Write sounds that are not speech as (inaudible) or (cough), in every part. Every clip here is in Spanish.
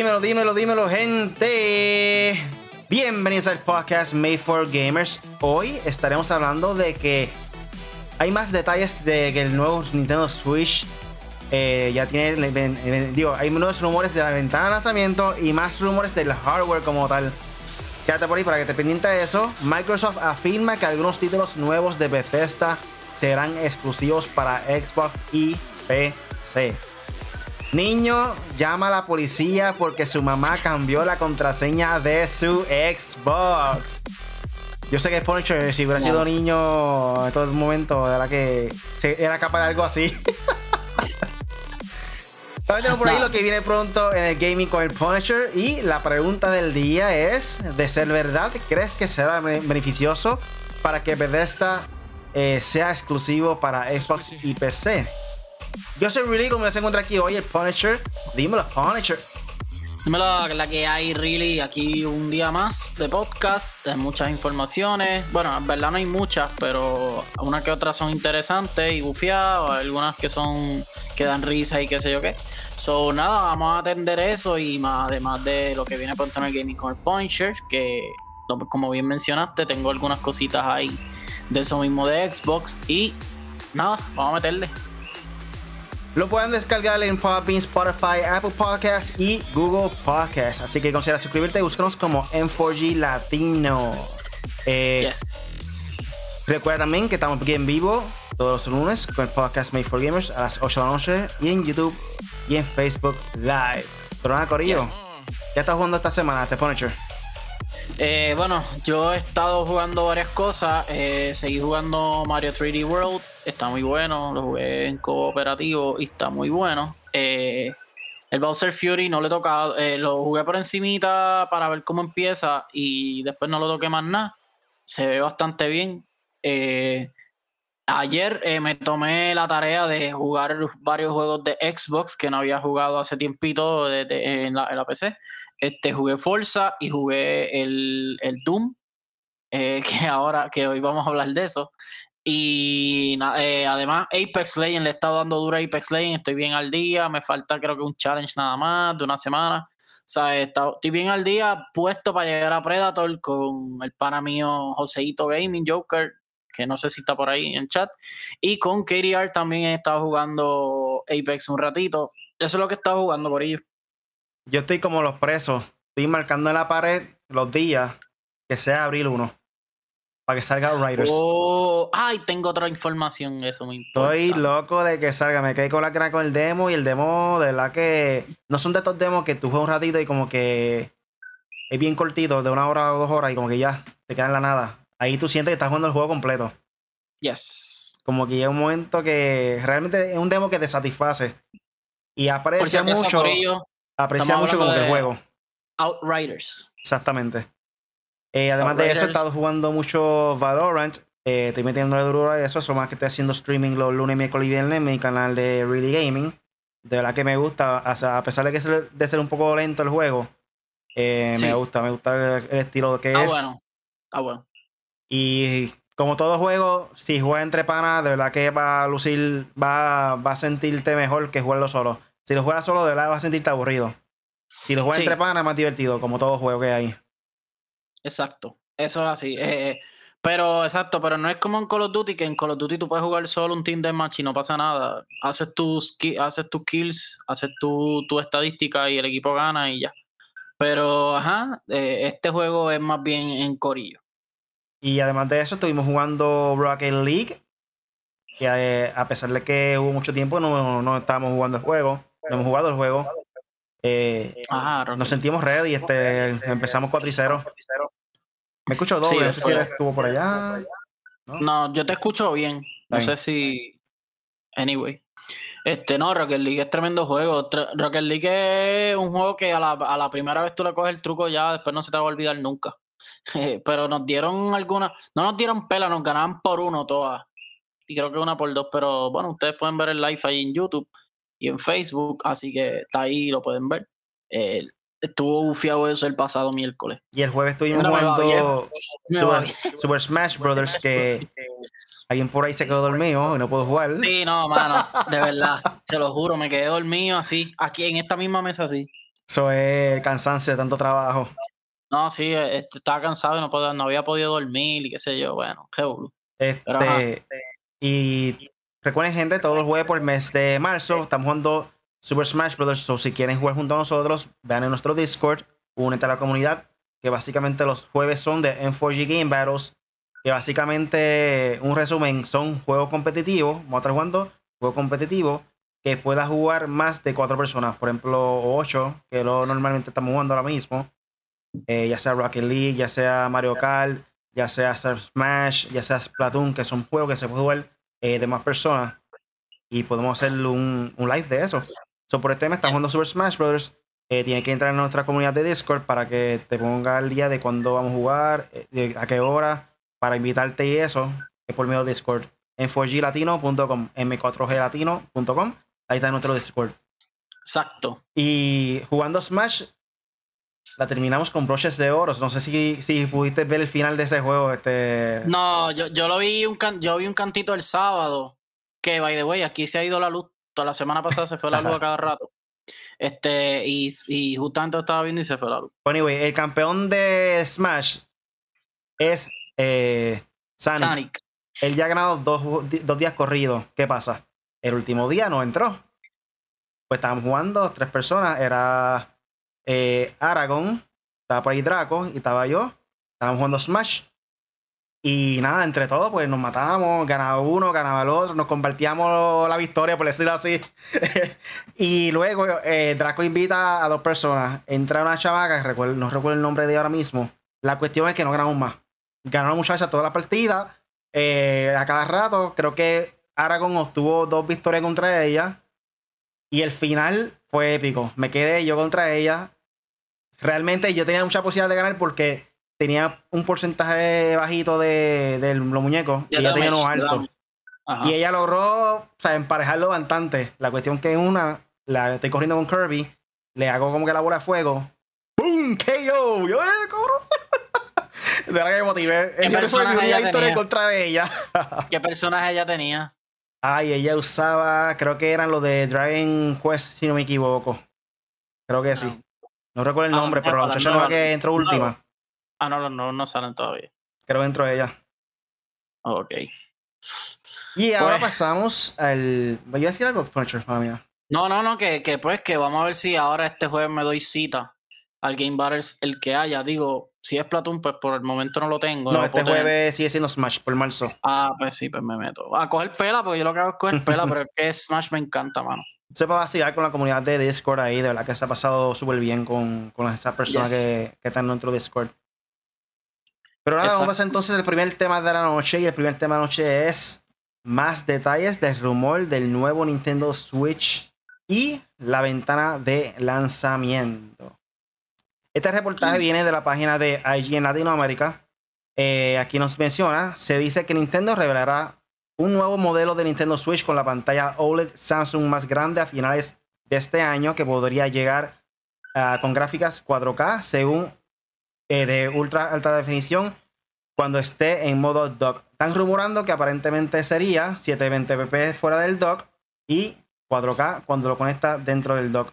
Dímelo, dímelo, dímelo, gente. Bienvenidos al podcast Made for Gamers. Hoy estaremos hablando de que hay más detalles de que el nuevo Nintendo Switch eh, ya tiene. Digo, hay nuevos rumores de la ventana de lanzamiento y más rumores del hardware como tal. Quédate por ahí para que te pendiente de eso. Microsoft afirma que algunos títulos nuevos de Bethesda serán exclusivos para Xbox y PC. Niño llama a la policía porque su mamá cambió la contraseña de su Xbox. Yo sé que es Punisher, si hubiera sido niño en todo el momento, era que era capaz de algo así. (laughs) También por ahí lo que viene pronto en el gaming con el Punisher. Y la pregunta del día es: de ser verdad, ¿crees que será beneficioso para que Bethesda eh, sea exclusivo para Xbox y PC? Yo soy Really, como se encuentra aquí hoy, el Punisher. Dímelo, Punisher. Dímelo, la que hay, Really, aquí un día más de podcast, de muchas informaciones. Bueno, en verdad no hay muchas, pero unas que otras son interesantes y bufiadas, algunas que son que dan risa y qué sé yo qué. So, nada, vamos a atender eso y más, además de lo que viene pronto en el gaming con el Punisher, que como bien mencionaste, tengo algunas cositas ahí de eso mismo de Xbox y nada, vamos a meterle. Lo pueden descargar en Podbean, Spotify, Apple Podcasts y Google Podcasts. Así que considera suscribirte y búscanos como M4G Latino. Eh, recuerda también que estamos aquí en vivo todos los lunes con el podcast Made for Gamers a las 8 de la noche y en YouTube y en Facebook Live. Pero nada, Corillo, ¿qué estás jugando esta semana, este Punisher? Eh, bueno, yo he estado jugando varias cosas. Eh, seguí jugando Mario 3D World. Está muy bueno. Lo jugué en cooperativo y está muy bueno. Eh, el Bowser Fury no le he tocado. lo jugué por encimita para ver cómo empieza y después no lo toqué más nada. Se ve bastante bien. ayer me tomé la tarea de jugar varios juegos de Xbox que no había jugado hace tiempito en la PC. Este, jugué Forza y jugué el, Doom, eh, (laughs) que ahora, que hoy vamos a hablar de eso. Y eh, además Apex Legends, le he estado dando duro a Apex Legends, estoy bien al día, me falta creo que un challenge nada más de una semana. O sea, estoy bien al día, puesto para llegar a Predator con el pana mío Joseito Gaming Joker, que no sé si está por ahí en chat. Y con KDR también he estado jugando Apex un ratito. Eso es lo que he estado jugando por ellos. Yo estoy como los presos. Estoy marcando en la pared los días que sea abril 1. Para que salga Riders. Oh, ay, tengo otra información, eso me importa. Estoy loco de que salga. Me quedé con la cara con el demo y el demo, de verdad que. No son de estos demos que tú juegas un ratito y como que. Es bien cortito, de una hora o dos horas y como que ya te queda en la nada. Ahí tú sientes que estás jugando el juego completo. Yes. Como que llega un momento que realmente es un demo que te satisface. Y aprecia mucho aprecia mucho como que el juego. Outriders. Exactamente. Eh, además de eso, he estado jugando mucho Valorant. Eh, estoy metiendo la duro a eso. Eso más que estoy haciendo streaming los lunes, miércoles y viernes en mi canal de Really Gaming. De verdad que me gusta. a pesar de que de ser un poco lento el juego, eh, me gusta. Me gusta el estilo que ah, es. bueno. Ah, bueno. Y como todo juego, si juegas entre panas, de verdad que va a lucir, va, va a sentirte mejor que jugarlo solo. Si lo juegas solo, de verdad vas a sentirte aburrido. Si lo juegas entre panas, es más divertido, como todo juego que hay. Exacto. Eso es así. Eh, pero, exacto, pero no es como en Call of Duty, que en Call of Duty tú puedes jugar solo un team match y no pasa nada. Haces tus, haces tus kills, haces tu, tu estadística y el equipo gana y ya. Pero, ajá, eh, este juego es más bien en corillo. Y además de eso, estuvimos jugando Rocket League. Y eh, a pesar de que hubo mucho tiempo, no, no estábamos jugando el juego hemos jugado el juego. Eh, nos sentimos ready. Este, empezamos 4 y 0. Me escucho doble, no sé si estuvo por allá. ¿No? yo te escucho bien. No sé si. Anyway. Este, no, Rocket League es tremendo juego. Rocket League es un juego que a la, a la primera vez tú le coges el truco ya, después no se te va a olvidar nunca. (laughs) pero nos dieron algunas, no nos dieron pela, nos ganaban por uno todas. Y creo que una por dos, pero bueno, ustedes pueden ver el live ahí en YouTube y en Facebook, así que está ahí, lo pueden ver. Eh, estuvo bufiado eso el pasado miércoles. Y el jueves estuvimos jugando Super, Smash Brothers que alguien por ahí se quedó dormido y no puedo jugar. Sí, no, mano, de verdad, se lo juro, me quedé dormido así, aquí en esta misma mesa así. Eso es el cansancio de tanto trabajo. No, sí, eh, estaba cansado y no, no había podido dormir y qué sé yo. Bueno, qué este, y recuerden, gente, todos los jueves por el mes de marzo estamos jugando Super Smash Bros. So, si quieren jugar junto a nosotros, vean en nuestro Discord, únete a la comunidad, que básicamente los jueves son de M4G Game Battles, que básicamente, un resumen, son juegos competitivos, vamos a estar jugando juegos competitivos, que pueda jugar más de cuatro personas, por ejemplo, ocho, que lo normalmente estamos jugando ahora mismo, eh, ya sea Rocket League, ya sea Mario Kart, ya sea Smash, ya sea Splatoon, que son juegos que se puede jugar eh, de más personas y podemos hacer un, un live de eso. So, por este tema estamos jugando Super Smash Brothers. Eh, tienes que entrar en nuestra comunidad de Discord para que te ponga el día de cuándo vamos a jugar, eh, a qué hora, para invitarte y eso, es por medio de Discord. En 4glatino.com, m4glatino.com, ahí está nuestro Discord. Exacto. Y jugando Smash, la terminamos con broches de oro. No sé si, si pudiste ver el final de ese juego. Este... No, yo, yo lo vi un yo vi un cantito el sábado. Que by the way, aquí se ha ido la luz. Toda la semana pasada se fue la luz a cada rato. Este, y, y justamente estaba viendo y se fue la luz. Anyway, el campeón de Smash es eh, Sonic. Él ya ha ganado dos, dos días corridos. ¿Qué pasa? El último día no entró. Pues estábamos jugando, tres personas. Era eh, Aragon, estaba por ahí Draco y estaba yo. Estábamos jugando Smash. Y nada, entre todos, pues nos matábamos, ganaba uno, ganaba el otro, nos compartíamos la victoria, por decirlo así. (laughs) y luego eh, Draco invita a dos personas. Entra una chavaca, no recuerdo el nombre de ella ahora mismo. La cuestión es que no ganamos más. Ganó la muchacha toda la partida. Eh, a cada rato, creo que Aragon obtuvo dos victorias contra ella. Y el final fue épico. Me quedé yo contra ella. Realmente yo tenía mucha posibilidad de ganar porque tenía un porcentaje bajito de, de los muñecos y ella tenía unos altos. Y ella logró o sea, emparejarlo bastante. La cuestión que una, la estoy corriendo con Kirby, le hago como que la bola de fuego. ¡Pum! ¡KO! Yo, ¡eh, corro! (laughs) de verdad que me motivé. ¿Qué personaje ella tenía? contra de ella. ¿Qué personaje ella tenía? Ay, ella usaba, creo que eran los de Dragon Quest, si no me equivoco. Creo que sí. Ah. No recuerdo el ah, nombre, pero la muchacha nueva que entró última. Ah, no, no, no salen todavía. Creo que entró ella. Ok. Y ahora pues pasamos al. ¿Voy a decir algo, Punisher, mía? No, no, no, que, que pues que vamos a ver si ahora este jueves me doy cita al Game Battles, el que haya. Digo, si es Platoon, pues por el momento no lo tengo. No, este jueves sigue siendo Smash por marzo. Ah, pues sí, pues me meto. A coger pela, porque yo lo que hago es coger (laughs) pela, pero es que Smash me encanta, mano. Se puede vacilar con la comunidad de Discord ahí, de verdad que se ha pasado súper bien con, con esas personas que, que, están en nuestro Discord. Pero nada, vamos a pasar entonces el primer tema de la noche. Y el primer tema de la noche es más detalles del rumor del nuevo Nintendo Switch y la ventana de lanzamiento. Este reportaje viene de la página de IG en Latinoamérica. Eh, aquí nos menciona, se dice que Nintendo revelará un nuevo modelo de Nintendo Switch con la pantalla OLED Samsung más grande a finales de este año que podría llegar ah, con gráficas 4K según eh, de ultra alta definición cuando esté en modo dock. Están rumorando que aparentemente sería 720p fuera del dock y 4K cuando lo conecta dentro del dock.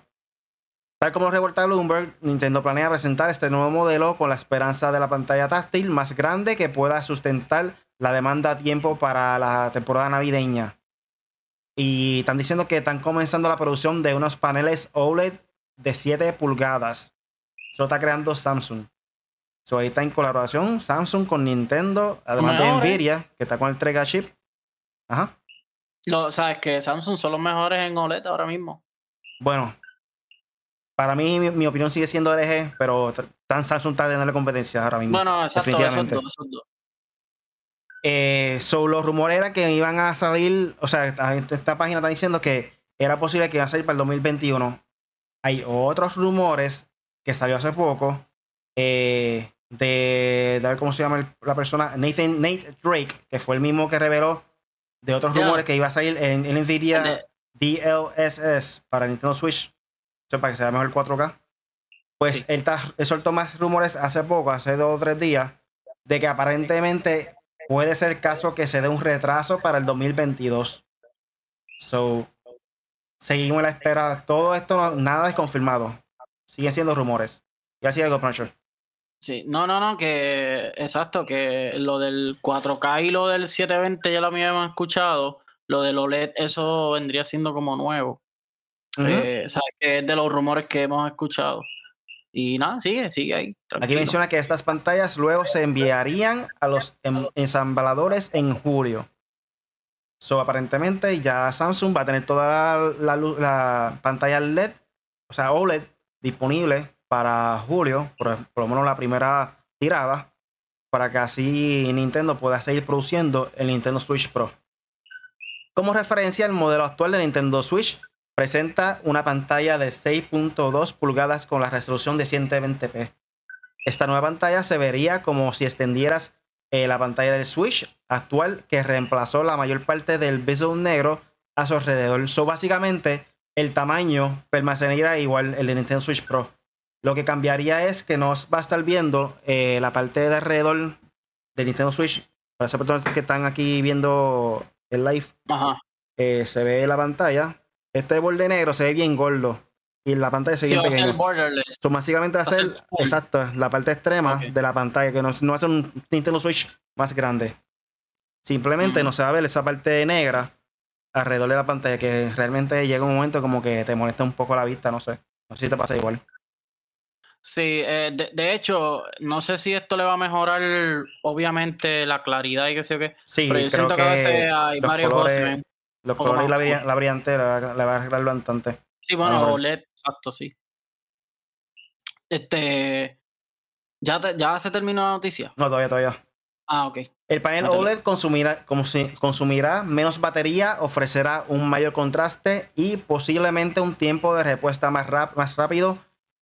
Tal como reporta Bloomberg, Nintendo planea presentar este nuevo modelo con la esperanza de la pantalla táctil más grande que pueda sustentar la demanda a tiempo para la temporada navideña. Y están diciendo que están comenzando la producción de unos paneles OLED de 7 pulgadas. Eso lo está creando Samsung. So, ahí está en colaboración Samsung con Nintendo, además de Nvidia, que está con el Trega chip. Ajá. Lo, sabes que Samsung son los mejores en OLED ahora mismo. Bueno, para mí, mi, opinión sigue siendo LG, pero tan Samsung está la competencia ahora mismo. Bueno, exacto, definitivamente. Esos dos, esos Eh, los rumores eran que iban a salir, o sea, esta, página está diciendo que era posible que iban a salir para el 2021. Hay otros rumores que salió hace poco eh, de, de ver cómo se llama la persona, Nathan Nate Drake, que fue el mismo que reveló de otros rumores que iba a salir en, en Nvidia DLSS para Nintendo Switch para que sea mejor el 4K. Pues él, soltó más rumores hace poco, hace dos o tres días, de que aparentemente puede ser caso que se dé un retraso para el 2022. So, seguimos la espera. Todo esto, nada es confirmado. siguen siendo rumores. Y así algo, Punisher. Sí, no, no, no, que exacto, que lo del 4K y lo del 720 ya lo habíamos escuchado. Lo del OLED, eso vendría siendo como nuevo. Eh, o sea, que es de los rumores que hemos escuchado. Y nada, sigue, sigue ahí. Aquí menciona que estas pantallas luego se enviarían a los ensambladores en julio. So, aparentemente ya Samsung va a tener toda la, la, pantalla LED, o sea, OLED, disponible para julio, por, por, lo menos la primera tirada, para que así Nintendo pueda seguir produciendo el Nintendo Switch Pro. Como referencia, el modelo actual de Nintendo Switch presenta una pantalla de 6.2 pulgadas con la resolución de 120p. Esta nueva pantalla se vería como si extendieras eh, la pantalla del Switch actual que reemplazó la mayor parte del bezel negro a su alrededor. So, básicamente, el tamaño permanecería igual el de Nintendo Switch Pro. Lo que cambiaría es que nos va a estar viendo eh, la parte de alrededor del Nintendo Switch. Para esas personas que están aquí viendo el live, eh, se ve la pantalla. Este borde negro se ve bien gordo y la pantalla se ve sí, bien borderless. básicamente va a ser, exacto, la parte extrema de la pantalla, que no, no va a ser un Nintendo Switch más grande. Simplemente no se va a ver esa parte negra alrededor de la pantalla, que realmente llega un momento como que te molesta un poco la vista, no sé. No sé si te pasa igual. Sí, eh, de, hecho, no sé si esto le va a mejorar, obviamente, la claridad y qué sé yo qué. Sí, pero yo siento que, a veces hay varios colores, Los colores y la, la brillantez le va a arreglar bastante. Sí, bueno, OLED, exacto, sí. Este. ¿Ya, ¿Ya se terminó la noticia? No, todavía, todavía. Ah, ok. El panel OLED consumirá, consumirá menos batería, ofrecerá un mayor contraste y posiblemente un tiempo de respuesta más, más rápido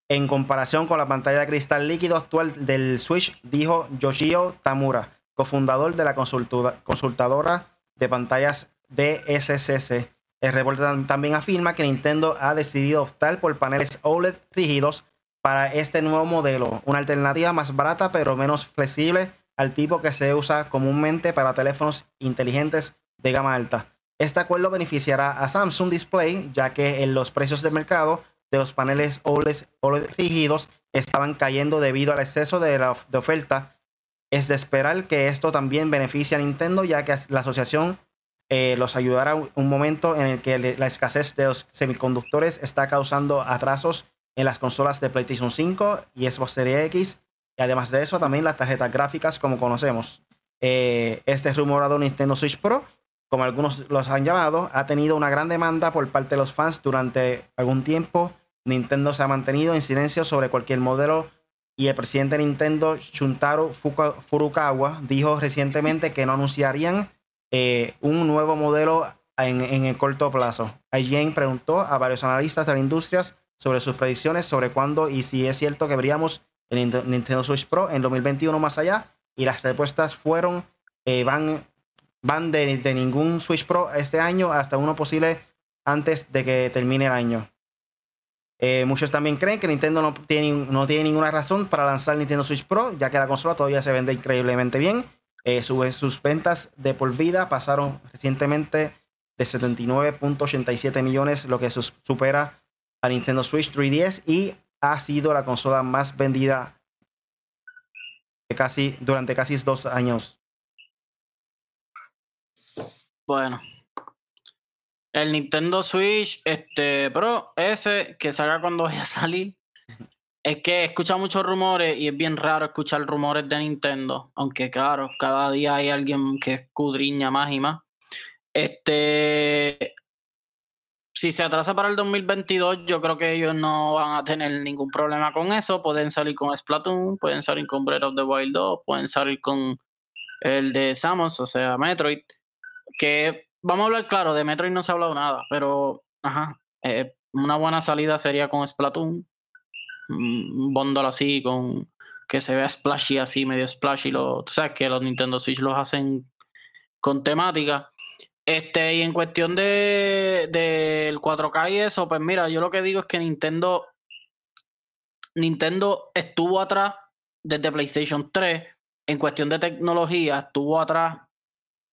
en comparación con la pantalla de cristal líquido actual del Switch, dijo Yoshio Tamura, cofundador de la consultadora de pantallas DSCC. El reporte también afirma que Nintendo ha decidido optar por paneles OLED rígidos para este nuevo modelo, una alternativa más barata pero menos flexible al tipo que se usa comúnmente para teléfonos inteligentes de gama alta. Este acuerdo beneficiará a Samsung Display, ya que en los precios de mercado de los paneles OLED, rígidos estaban cayendo debido al exceso de, la, oferta. Es de esperar que esto también beneficie a Nintendo, ya que la asociación eh, los ayudará un momento en el que la escasez de los semiconductores está causando atrasos en las consolas de PlayStation 5 y Xbox Series X. Y además de eso, también las tarjetas gráficas como conocemos. Eh, este rumorado Nintendo Switch Pro, como algunos los han llamado, ha tenido una gran demanda por parte de los fans durante algún tiempo. Nintendo se ha mantenido en silencio sobre cualquier modelo y el presidente de Nintendo, Shuntaro Furukawa, dijo recientemente que no anunciarían eh, un nuevo modelo en, el corto plazo. IGN preguntó a varios analistas de la industria sobre sus predicciones sobre cuándo y si es cierto que veríamos el Nintendo Switch Pro en 2021 más allá. Y las respuestas fueron, eh, van, van de, ningún Switch Pro este año hasta uno posible antes de que termine el año. Eh, muchos también creen que Nintendo no tiene, no tiene ninguna razón para lanzar Nintendo Switch Pro, ya que la consola todavía se vende increíblemente bien eh, sus ventas de por vida pasaron recientemente de 79.87 millones, lo que supera a Nintendo Switch 3DS y ha sido la consola más vendida casi, durante casi dos años. Bueno. El Nintendo Switch, este, Pro, ese que salga cuando vaya a salir, es que he escuchado muchos rumores y es bien raro escuchar rumores de Nintendo. Aunque, claro, cada día hay alguien que escudriña más y más. Este. Si se atrasa para el 2022, yo creo que ellos no van a tener ningún problema con eso. Pueden salir con Splatoon, pueden salir con Breath of the Wild 2, pueden salir con el de Samus, o sea, Metroid. Que vamos a hablar claro, de Metroid no se ha hablado nada, pero eh, una buena salida sería con Splatoon un así con que se vea splashy así, medio splashy. Lo, tú sabes que los Nintendo Switch los hacen con temática. Este, y en cuestión de del 4K y eso, pues mira, yo lo que digo es que Nintendo Nintendo estuvo atrás desde PlayStation 3 en cuestión de tecnología, estuvo atrás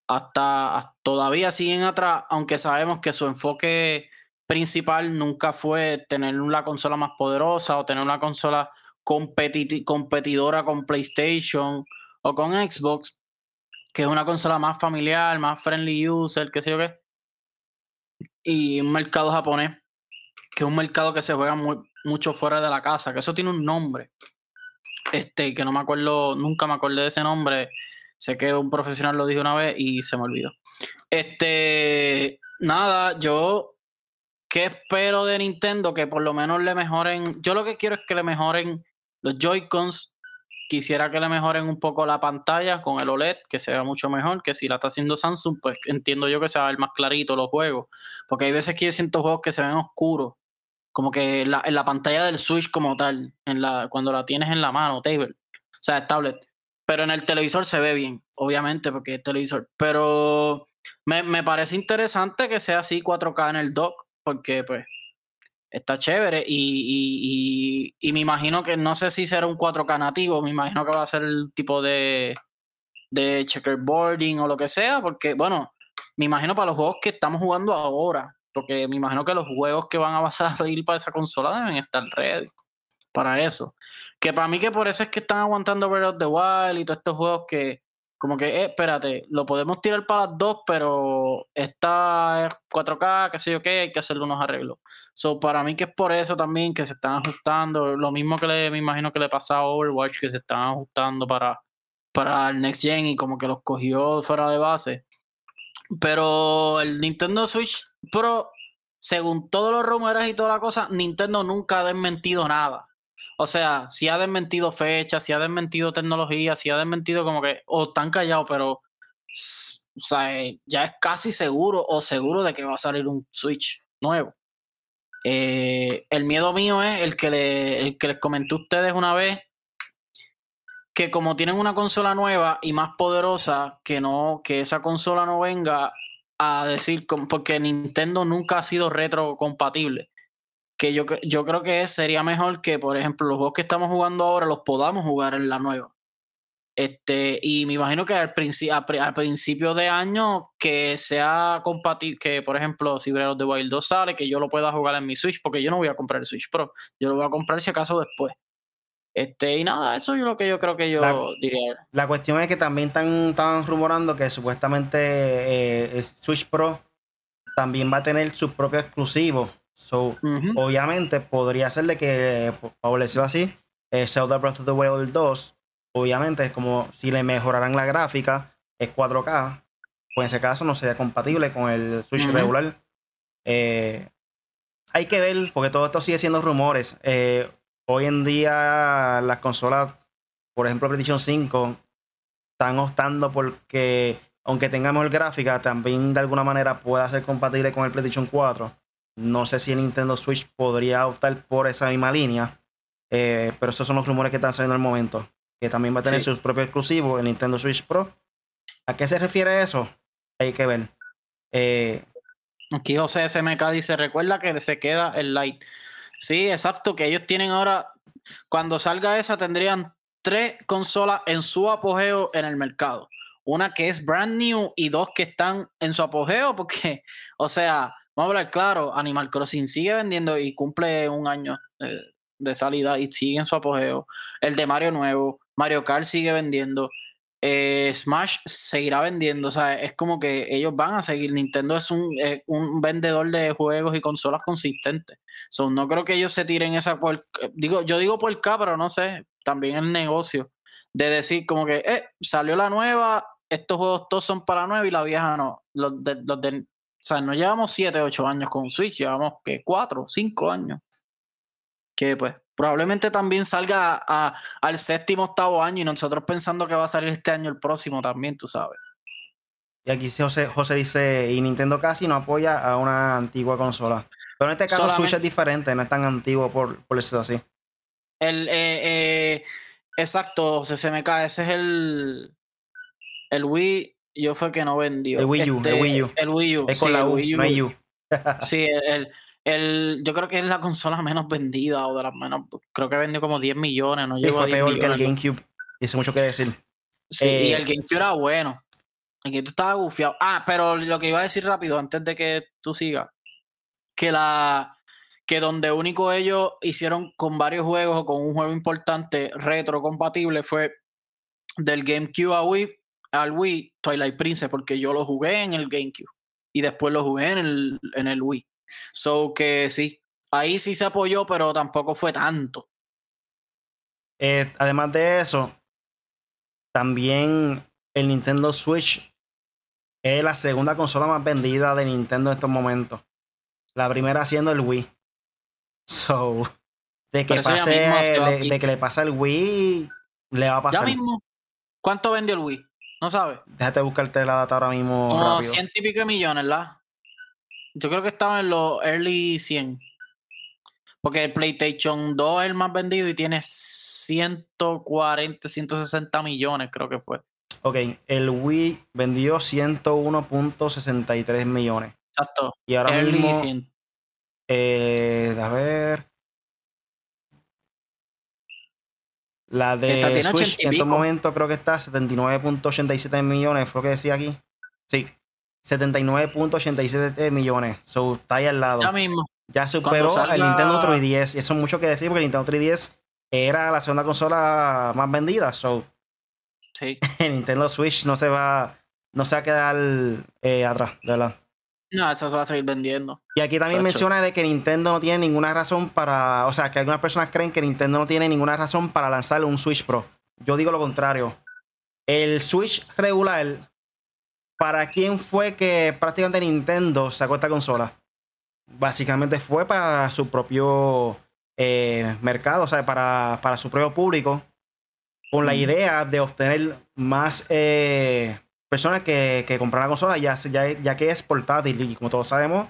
hasta todavía siguen atrás, aunque sabemos que su enfoque principal nunca fue tener la consola más poderosa o tener una consola competidora con PlayStation o con Xbox, que es una consola más familiar, más friendly user, qué sé yo qué. Y un mercado japonés, que es un mercado que se juega mucho fuera de la casa, que eso tiene un nombre. Este, que no me acuerdo, nunca me acordé de ese nombre. Sé que un profesional lo dijo una vez y se me olvidó. Este, nada, yo ¿qué espero de Nintendo? Que por lo menos le mejoren. Yo lo que quiero es que le mejoren los Joy-Cons. Quisiera que le mejoren un poco la pantalla con el OLED, que se vea mucho mejor. Que si la está haciendo Samsung, pues entiendo yo que se va a ver más clarito los juegos. Porque hay veces que yo siento juegos que se ven oscuros. Como que en la, pantalla del Switch como tal, cuando la tienes en la mano, table. O sea, tablet. Pero en el televisor se ve bien, obviamente, porque es televisor. Pero me, me parece interesante que sea así 4K en el dock, porque pues está chévere y, me imagino que no sé si será un 4K nativo, me imagino que va a ser el tipo de, de checkerboarding o lo que sea, porque bueno, me imagino para los juegos que estamos jugando ahora, porque me imagino que los juegos que van a (laughs) salir para esa consola deben estar ready para eso. Que para mí que por eso es que están aguantando Breath of the Wild y todos estos juegos que como que, eh, espérate, lo podemos tirar para las dos, pero esta es 4K, qué sé yo qué, hay que hacerle unos arreglos. So, para mí que es por eso también que se están ajustando, lo mismo que le, me imagino que le pasa a Overwatch, que se están ajustando para, para el Next Gen y como que los cogió fuera de base. Pero el Nintendo Switch Pro, según todos los rumores y toda la cosa, Nintendo nunca ha desmentido nada. O sea, si ha desmentido fechas, si ha desmentido tecnología, si ha desmentido como que, o están callados, pero o sea, ya es casi seguro o seguro de que va a salir un Switch nuevo. Eh, el miedo mío es el que, le, el que les comenté a ustedes una vez, que como tienen una consola nueva y más poderosa, que no, que esa consola no venga a decir, porque Nintendo nunca ha sido retrocompatible que yo, yo creo que sería mejor que, por ejemplo, los juegos que estamos jugando ahora los podamos jugar en la nueva. Este, y me imagino que al, al principio de año que sea compatible, que por ejemplo, si Breath of the Wild 2 sale, que yo lo pueda jugar en mi Switch, porque yo no voy a comprar el Switch Pro, yo lo voy a comprar si acaso después. Este, y nada, eso es lo que yo creo que yo diría. La cuestión es que también están, rumorando que supuestamente eh, Switch Pro también va a tener su propio exclusivo So, obviamente podría ser de que, por decirlo así, eh, Zelda Breath of the Wild 2, obviamente es como si le mejoraran la gráfica, es 4K, pues en ese caso no sería compatible con el Switch regular. Eh, hay que ver, porque todo esto sigue siendo rumores. Eh, hoy en día las consolas, por ejemplo PlayStation 5, están optando porque, aunque tengamos el gráfica, también de alguna manera pueda ser compatible con el PlayStation 4. No sé si el Nintendo Switch podría optar por esa misma línea. Eh, pero esos son los rumores que están saliendo al momento. Que también va a tener sus propios exclusivos, el Nintendo Switch Pro. ¿A qué se refiere eso? Hay que ver. Eh, Aquí José SMK dice: Recuerda que se queda el Light. Sí, exacto. Que ellos tienen ahora. Cuando salga esa, tendrían tres consolas en su apogeo en el mercado. Una que es brand new y dos que están en su apogeo, porque, o sea, Vamos a hablar claro, Animal Crossing sigue vendiendo y cumple un año eh, de, salida y sigue en su apogeo. El de Mario nuevo, Mario Kart sigue vendiendo. Eh, Smash seguirá vendiendo, o sea, es como que ellos van a seguir. Nintendo es un, vendedor de juegos y consolas consistente. So, no creo que ellos se tiren esa por, digo, yo digo por acá, pero no sé, también el negocio de decir como que eh, salió la nueva, estos juegos todos son para nueva y la vieja no. Los los de o sea, no llevamos 7, 8 años con Switch, llevamos que 4, 5 años. Que pues probablemente también salga al séptimo, octavo año y nosotros pensando que va a salir este año el próximo también, tú sabes. Y aquí José, José dice, y Nintendo casi no apoya a una antigua consola. Pero en este caso Switch es diferente, no es tan antiguo por, por decirlo así. El, eh, eh, exacto, CCMK, ese es el, el Wii, yo fue que no vendió. El Wii U, el este, Wii U. El Wii U. Es con la U, Wii U. No U. (laughs) sí, el, el, yo creo que es la consola menos vendida o de las menos. Creo que vendió como 10 millones. No sí, fue peor que el GameCube. Dice mucho que decir. Sí, y eh, el GameCube era bueno. El GameCube estaba gufiado. Ah, pero lo que iba a decir rápido antes de que tú sigas. que la que donde único ellos hicieron con varios juegos o con un juego importante retro compatible fue del GameCube a Wii, al Wii Twilight Princess, porque yo lo jugué en el GameCube y después lo jugué en el, en el Wii. So que sí, ahí sí se apoyó, pero tampoco fue tanto. Eh, además de eso, también el Nintendo Switch es la segunda consola más vendida de Nintendo en estos momentos. La primera siendo el Wii. So, de que, pase, de, que le pase el Wii, le va a pasar. Ya mismo. ¿Cuánto vendió el Wii? No sabes. Déjate buscarte la data ahora mismo. Como ciento y pico millones, ¿verdad? Yo creo que estaba en los early 100. Porque el PlayStation 2 es el más vendido y tiene 140, 160 millones, creo que fue. Ok, el Wii vendió 101.63 millones. Exacto. Y ahora mismo. Eh, a ver. La de Switch en estos momentos creo que está 79.87 millones, fue lo que decía aquí. Sí, 79.87 millones. So, está ahí al lado. Ya mismo. Ya superó al Nintendo 3DS. Y eso es mucho que decir porque el Nintendo 3DS era la segunda consola más vendida. So, sí. (laughs) el Nintendo Switch no se va, no se va a quedar eh, atrás, de verdad. No, eso se va a seguir vendiendo. Y aquí también menciona de que Nintendo no tiene ninguna razón para. O sea, que algunas personas creen que Nintendo no tiene ninguna razón para lanzar un Switch Pro. Yo digo lo contrario. El Switch regular, ¿para quién fue que prácticamente Nintendo sacó esta consola? Básicamente fue para su propio eh, mercado, o sea, para, para, su propio público, con la idea de obtener más eh, personas que, que compran la consola, ya, ya, que es portátil. Y como todos sabemos,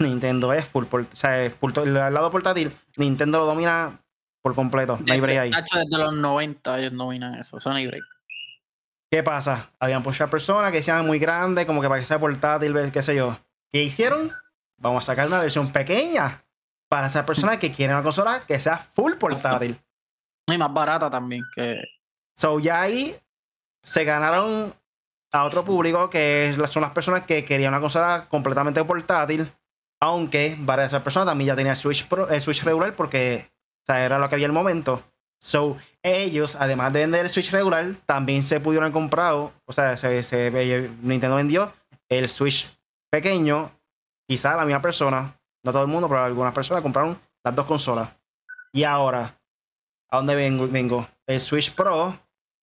Nintendo es full, o sea, el lado portátil, Nintendo lo domina por completo. No hay break ahí. Desde los 90 ellos dominan eso, eso no hay break. ¿Qué pasa? Habían muchas personas que sean muy grandes, como que para que sea portátil, qué sé yo. ¿Qué hicieron? Vamos a sacar una versión pequeña para esas personas que quieren una consola que sea full portátil. Y más barata también que. So ya ahí se ganaron a otro público que son las personas que querían una consola completamente portátil. Aunque varias de esas personas también ya tenían el Switch, Pro, el Switch regular porque era lo que había el momento. So, ellos, además de vender el Switch regular, también se pudieron comprar, o sea, se, Nintendo vendió el Switch pequeño. Quizá la misma persona, no todo el mundo, pero algunas personas compraron las dos consolas. Y ahora, ¿a dónde vengo? vengo? El Switch Pro.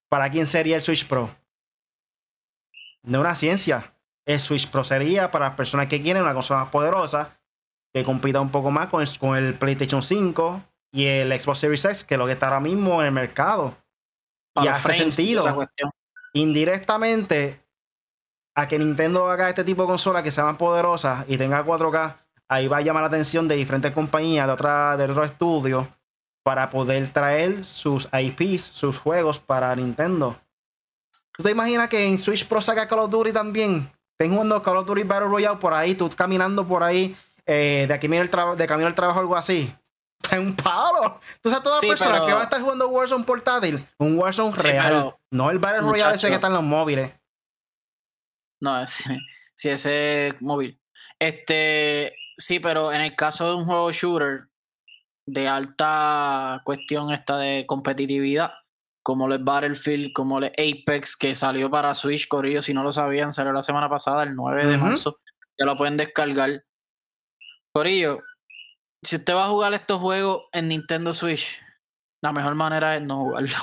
¿Para quién sería el Switch Pro? No una ciencia. El Switch Pro sería para las personas que quieren una consola más poderosa, que compita un poco más con el, con el PlayStation 5 y el Xbox Series X, que es lo que está ahora mismo en el mercado. y hace sentido. Indirectamente, a que Nintendo haga este tipo de consola que sea más poderosa y tenga 4K, ahí va a llamar la atención de diferentes compañías, de, otra, de otros estudios, para poder traer sus IPs, sus juegos para Nintendo. ¿Tú te imaginas que en Switch Pro saca Call of Duty también? Estén jugando Call of Duty Battle Royale por ahí, tú caminando por ahí, eh, de, aquí el de camino al trabajo o algo así. (laughs) Es un palo. Tú sabes, todas las personas que van a estar jugando Warzone portátil, un Warzone real. no el Battle Royale ese que está en los móviles. No, (laughs) ese, sí, ese móvil. Este, sí, pero en el caso de un juego shooter de alta cuestión esta de competitividad, como el Battlefield, como el Apex, que salió para Switch, Corillo, si no lo sabían, salió la semana pasada, el 9 de marzo. Ya lo pueden descargar. Corillo, si usted va a jugar estos juegos en Nintendo Switch, la mejor manera es no jugarlo.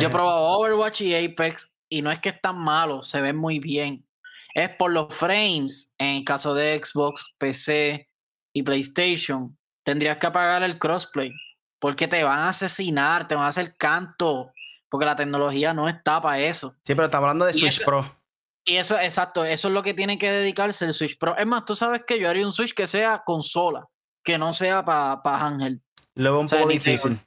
Yo he (laughs) probado Overwatch y Apex y no es que están malos, se ven muy bien. Es por los frames. En el caso de Xbox, PC y PlayStation, tendrías que apagar el crossplay. Porque te van a asesinar, te van a hacer canto. Porque la tecnología no está para eso. Sí, pero está hablando de Switch Pro. Y eso, exacto, eso es lo que tiene que dedicarse el Switch Pro. Es más, tú sabes que yo haría un Switch que sea consola, que no sea para pa Ángel. Lo veo un poco difícil.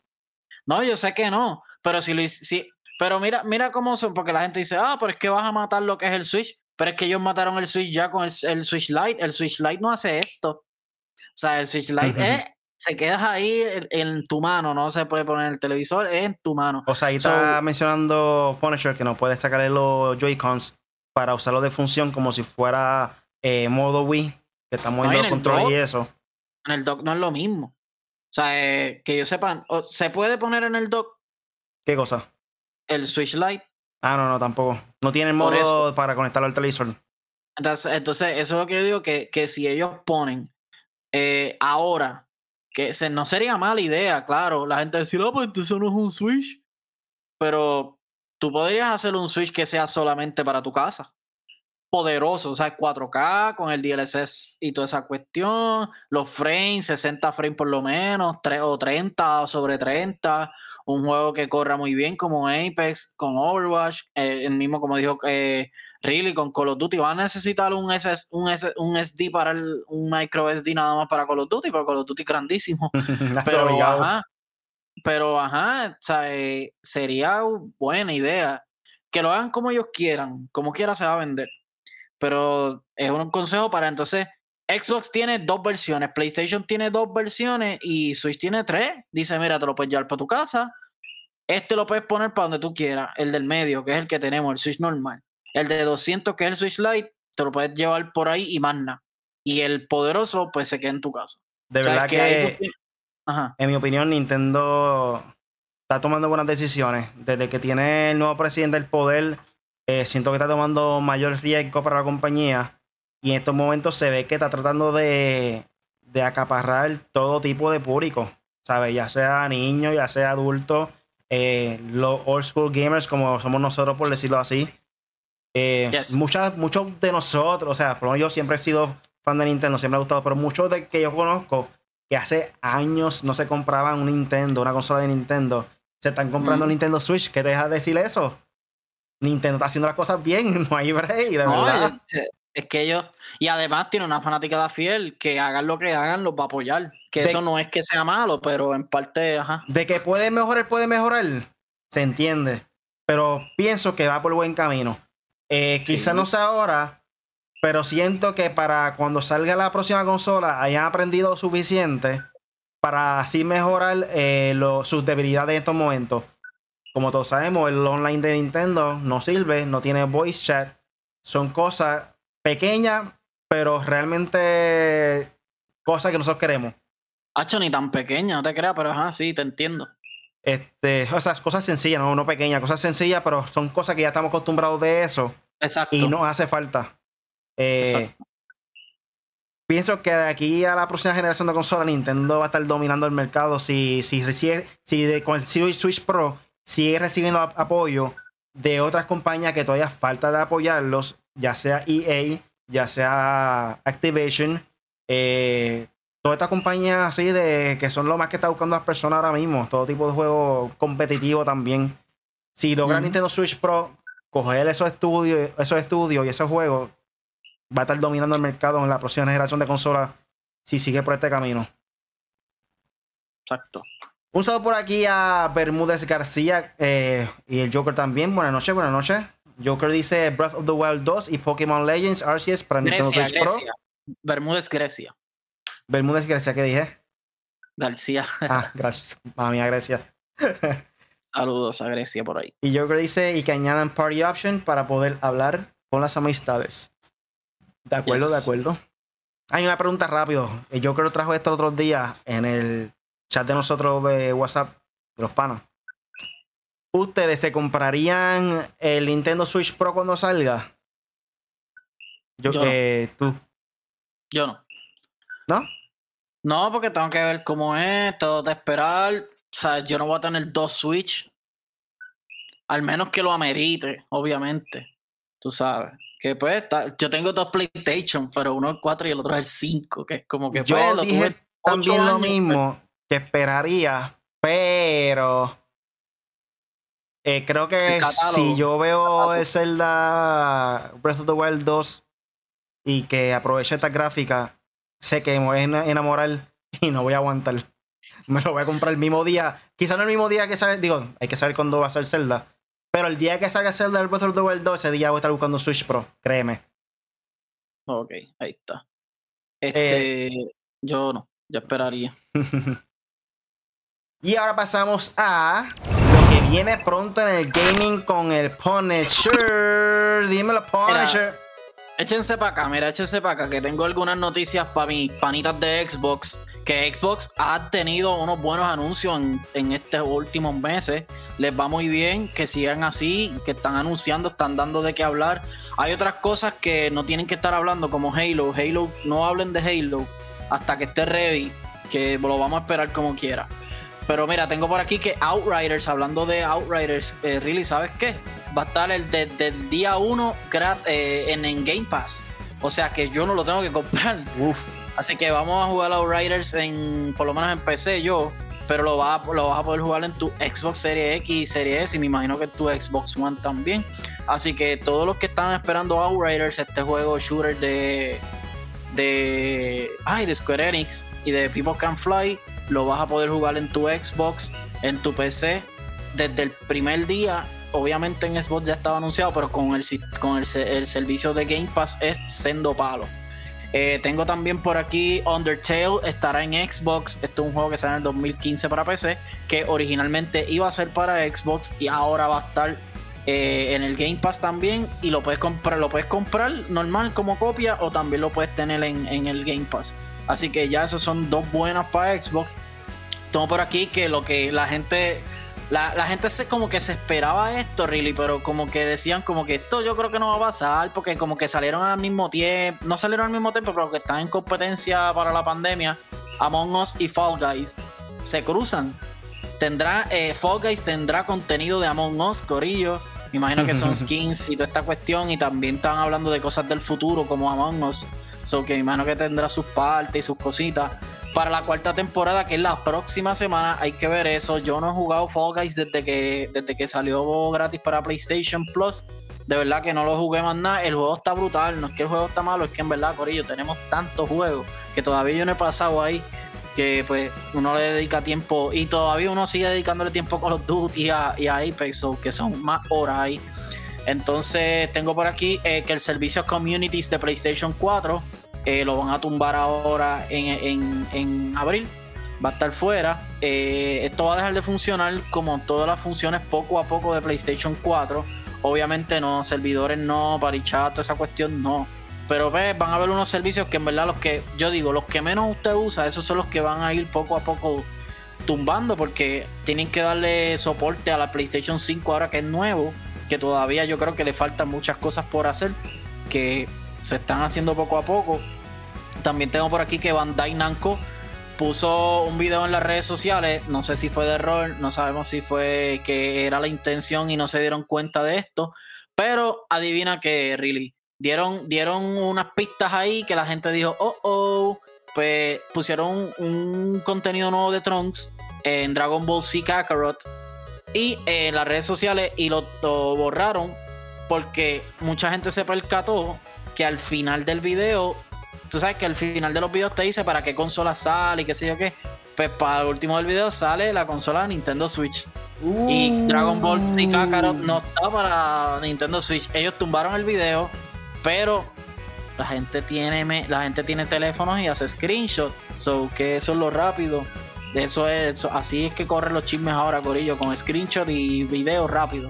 No, yo sé que no. Pero si lo si, pero mira, mira cómo son, porque la gente dice, ah, pero es que vas a matar lo que es el Switch. Pero es que ellos mataron el Switch ya con el, el Switch Lite. El Switch Lite no hace esto. O sea, el Switch Lite es se quedas ahí en, tu mano, no se puede poner el televisor, es en tu mano. O sea, ahí está mencionando Punisher que no puedes sacarle los Joy-Cons para usarlo de función como si fuera eh, modo Wii, que estamos viendo el control y eso. En el dock no es lo mismo. O sea, eh, que yo sepa, ¿se puede poner en el dock? ¿Qué cosa? El Switch Lite. Ah, no, no, tampoco. No tiene modo para conectarlo al televisor. Entonces, entonces, eso es lo que yo digo, que, que si ellos ponen eh, ahora, que se, no sería mala idea, claro, la gente decir, oh, pues eso no es un Switch. Pero tú podrías hacer un Switch que sea solamente para tu casa poderoso, o sea, 4K con el DLSS y toda esa cuestión, los frames, 60 frames por lo menos, 3 o 30 sobre 30, un juego que corra muy bien como Apex, con Overwatch, eh, el mismo como dijo eh, Really con Call of Duty, van a necesitar un, SS, un, un SD para el, un micro SD nada más para Call of Duty, porque Call of Duty es grandísimo, (laughs) pero ajá, pero ajá, o sea, sería buena idea que lo hagan como ellos quieran, como quiera se va a vender pero es un consejo para entonces. Xbox tiene dos versiones, PlayStation tiene dos versiones y Switch tiene tres. Dice, mira, te lo puedes llevar para tu casa. Este lo puedes poner para donde tú quieras. El del medio, que es el que tenemos, el Switch normal. El de 200, que es el Switch Lite, te lo puedes llevar por ahí y más nada. Y el poderoso, pues se queda en tu casa. De verdad que, en mi opinión, Nintendo está tomando buenas decisiones. Desde que tiene el nuevo presidente del poder eh, siento que está tomando mayor riesgo para la compañía y en estos momentos se ve que está tratando de, acaparrar todo tipo de público, ¿sabes? Ya sea niño, ya sea adulto, eh, los old school gamers como somos nosotros, por decirlo así. Eh, muchas, muchos de nosotros, o sea, por yo siempre he sido fan de Nintendo, siempre me ha gustado, pero muchos de que yo conozco que hace años no se compraban un Nintendo, una consola de Nintendo, se están comprando un mm. Nintendo Switch. ¿Qué deja de decir eso? Nintendo está haciendo las cosas bien, (laughs) no hay break, de verdad. Es, que ellos, y además tiene una fanática de fiel que hagan lo que hagan, los va a apoyar. Que eso no es que sea malo, pero en parte, ajá. De que puede mejorar, puede mejorar, se entiende. Pero pienso que va por buen camino. Eh, quizá no sea ahora, pero siento que para cuando salga la próxima consola hayan aprendido lo suficiente para así mejorar eh, sus debilidades en estos momentos como todos sabemos, el online de Nintendo no sirve, no tiene voice chat. Son cosas pequeñas, pero realmente cosas que nosotros queremos. Hacho, ni tan pequeña, no te creas, pero ajá, sí, te entiendo. Este, o sea, cosas sencillas, no, no pequeñas, cosas sencillas, pero son cosas que ya estamos acostumbrados de eso. Exacto. Y nos hace falta. Eh, pienso que de aquí a la próxima generación de consolas, Nintendo va a estar dominando el mercado. Si, si, si, si de, con el Switch Pro sigue recibiendo apoyo de otras compañías que todavía falta de apoyarlos, ya sea EA, ya sea Activation, eh, todas estas compañías así de que son lo más que está buscando las personas ahora mismo, todo tipo de juego competitivo también. Si logra Nintendo Switch Pro coger esos estudios, esos estudios y esos juegos, va a estar dominando el mercado en la próxima generación de consolas si sigue por este camino. Exacto. Un saludo por aquí a Bermúdez García eh, y el Joker también. Buenas noches, buenas noches. Joker dice Breath of the Wild 2 y Pokémon Legends Arceus para Nintendo Switch Pro. Bermúdez Grecia. Bermúdez Grecia, ¿qué dije? García. (laughs) Ah, gracias. Mami, gracias. Saludos a Grecia por ahí. Y Joker dice y que añadan Party Option para poder hablar con las amistades. De acuerdo, de acuerdo. Hay una pregunta rápido. El Joker trajo esto el otro día en el chat de nosotros de WhatsApp, de los panos. ¿Ustedes se comprarían el Nintendo Switch Pro cuando salga? Yo, Yo eh, tú. Yo no. ¿No? No, porque tengo que ver cómo es, todo de esperar. O sea, yo no voy a tener dos Switch. Al menos que lo amerite, obviamente. Tú sabes. Que pues, yo tengo dos PlayStation, pero uno es 4 y el otro es el 5, que es como que yo pues, dije también lo mismo que esperaría, pero eh, creo que si yo veo el Zelda Breath of the Wild 2 y que aproveche esta gráfica, sé que me voy a enamorar y no voy a aguantar. Me lo voy a comprar el mismo día. Quizá no el mismo día que sale, digo, hay que saber cuándo va a ser Zelda. Pero el día que salga Zelda Breath of the Wild 2, ese día voy a estar buscando Switch Pro, créeme. Ok, ahí está. Este, eh, yo no, yo esperaría. (laughs) Y ahora pasamos a lo que viene pronto en el gaming con el Punisher. Dímelo, Punisher. Échense para acá, mira, échense para acá, que tengo algunas noticias para mis panitas de Xbox. Que Xbox ha tenido unos buenos anuncios en, estos últimos meses. Les va muy bien, que sigan así, que están anunciando, están dando de qué hablar. Hay otras cosas que no tienen que estar hablando, como Halo. Halo, no hablen de Halo hasta que esté ready, que lo vamos a esperar como quiera. Pero mira, tengo por aquí que Outriders, hablando de Outriders, eh, really, ¿sabes qué? Va a estar el desde el día 1 eh, en, en, Game Pass. O sea que yo no lo tengo que comprar. Uf. Así que vamos a jugar Outriders en, por lo menos en PC yo. Pero lo vas, lo vas a poder jugar en tu Xbox Series X y Series S y me imagino que en tu Xbox One también. Así que todos los que están esperando Outriders, este juego shooter de, de, ay, de Square Enix y de People Can Fly, lo vas a poder jugar en tu Xbox, en tu PC, desde el primer día. Obviamente en Xbox ya estaba anunciado, pero con el, con el, servicio de Game Pass es sendo palo. Eh, tengo también por aquí Undertale, estará en Xbox. Este es un juego que sale en el 2015 para PC, que originalmente iba a ser para Xbox y ahora va a estar eh, en el Game Pass también. Y lo puedes comprar, lo puedes comprar normal como copia o también lo puedes tener en, en el Game Pass. Así que ya esos son dos buenas para Xbox. Tengo por aquí que lo que la gente. La, gente se como que se esperaba esto, really, pero como que decían como que esto yo creo que no va a pasar, porque como que salieron al mismo tiempo, no salieron al mismo tiempo, pero que están en competencia para la pandemia, Among Us y Fall Guys, se cruzan. Tendrá, eh, Fall Guys tendrá contenido de Among Us, Corillo. Me imagino que son (laughs) skins y toda esta cuestión, y también están hablando de cosas del futuro como Among Us. So que me imagino que tendrá sus partes y sus cositas para la cuarta temporada, que es la próxima semana. Hay que ver eso. Yo no he jugado Fall Guys desde que, desde que salió gratis para PlayStation Plus. De verdad que no lo jugué más nada. El juego está brutal. No es que el juego está malo, es que en verdad, Corillo, tenemos tantos juegos que todavía yo no he pasado ahí. Que pues uno le dedica tiempo y todavía uno sigue dedicándole tiempo con los Duty y a, y a Apex, que son más horas ahí. Entonces tengo por aquí eh, que el servicio Communities de PlayStation 4 eh, lo van a tumbar ahora en, abril. Va a estar fuera. Eh, esto va a dejar de funcionar como todas las funciones poco a poco de PlayStation 4. Obviamente no, servidores no, parichat, esa cuestión no. Pero ve, van a haber unos servicios que en verdad los que, yo digo, los que menos usted usa, esos son los que van a ir poco a poco tumbando porque tienen que darle soporte a la PlayStation 5 ahora que es nuevo, que todavía yo creo que le faltan muchas cosas por hacer, que se están haciendo poco a poco. También tengo por aquí que Bandai Namco puso un video en las redes sociales, no sé si fue de error, no sabemos si fue que era la intención y no se dieron cuenta de esto, pero adivina que, really, dieron, dieron unas pistas ahí que la gente dijo, oh, oh, pues pusieron un, contenido nuevo de Trunks en Dragon Ball Z Kakarot y en las redes sociales y lo borraron porque mucha gente se percató que al final del video, tú sabes que al final de los videos te dice para qué consola sale y qué sé yo qué. Pues para el último del video sale la consola de Nintendo Switch. Y uh. Dragon Ball Z Kakarot no está para Nintendo Switch. Ellos tumbaron el video, pero la gente tiene la gente tiene teléfonos y hace screenshots. So que eso es lo rápido. Eso es, así es que corren los chismes ahora, Corillo, con screenshot y video rápido.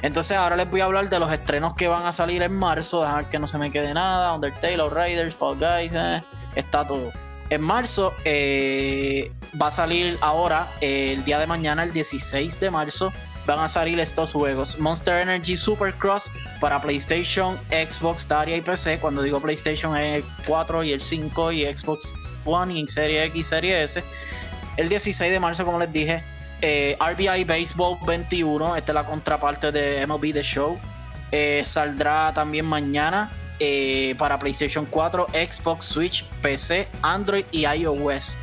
Entonces ahora les voy a hablar de los estrenos que van a salir en marzo. Dejar que no se me quede nada. Undertale, Raiders, Fall Guys, eh, está todo. En marzo eh, va a salir ahora, el día de mañana, el 16 de marzo, van a salir estos juegos. Monster Energy Supercross para PlayStation, Xbox, Stadia y PC. Cuando digo PlayStation es el 4 y el 5 y Xbox One y Serie X Serie S. El 16 de marzo, como les dije, eh, RBI Baseball 21, esta es la contraparte de MLB The Show. Eh, saldrá también mañana eh, para PlayStation 4, Xbox, Switch, PC, Android y iOS.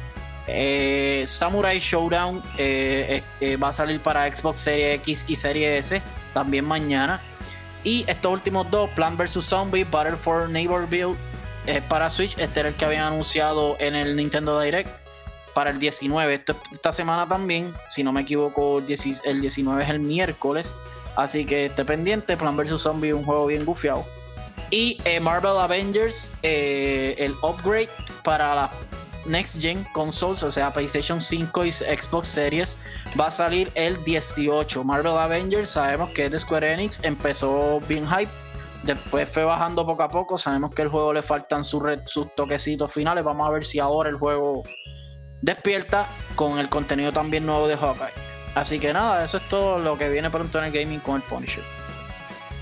Samurai Showdown va a salir para Xbox Series X y Series S también mañana. Y estos últimos dos, Plant vs. Zombie, Battle for Neighborville, para Switch. Este era el que habían anunciado en el Nintendo Direct para el 19. esta semana también, si no me equivoco, el 19 es el miércoles. Así que esté pendiente, Plan vs. Zombie un juego bien gufiado. Y eh, Marvel Avengers, eh, el upgrade para la Next Gen Consoles, o sea, PlayStation 5 y Xbox Series, va a salir el 18. Marvel Avengers, sabemos que es de Square Enix, empezó bien hype. Después fue bajando poco a poco. Sabemos que el juego le faltan sus, sus toquecitos finales. Vamos a ver si ahora el juego despierta con el contenido también nuevo de Hawkeye. Así que nada, eso es todo lo que viene pronto en el gaming con el Punisher.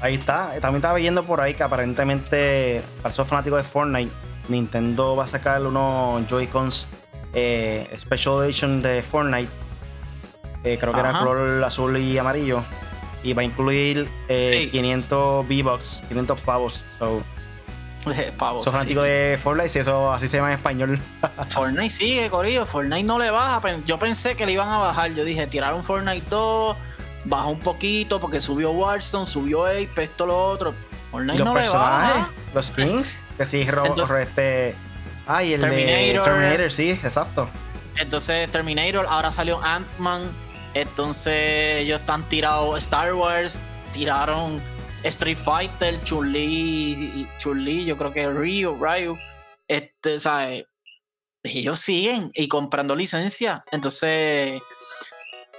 Ahí está. También estaba viendo por ahí que aparentemente, para esos fanáticos de Fortnite, Nintendo va a sacar unos Joy-Cons eh, Special Edition de Fortnite. Eh, creo que era color azul y amarillo. Y va a incluir 500 eh, V-Bucks, 500 pavos. So, pavos. Sos fanático de Fortnite, si eso así se llama en español. (laughs) Fortnite sigue, Corillo. Fortnite no le baja. Yo pensé que le iban a bajar. Yo dije, tiraron Fortnite 2 baja un poquito porque subió Warzone, subió Ape, esto, lo otro. Fortnite no le baja. Los Kings, que sí, este. Ay, el Terminator. Terminator, sí, exacto. Entonces, Terminator, ahora salió Ant-Man. Entonces, ellos están tirados Star Wars, tiraron Street Fighter, Chun-Li, Chun-Li, yo creo que Ryu, Ryu. Este, ¿sabes? Ellos siguen y comprando licencia. Entonces,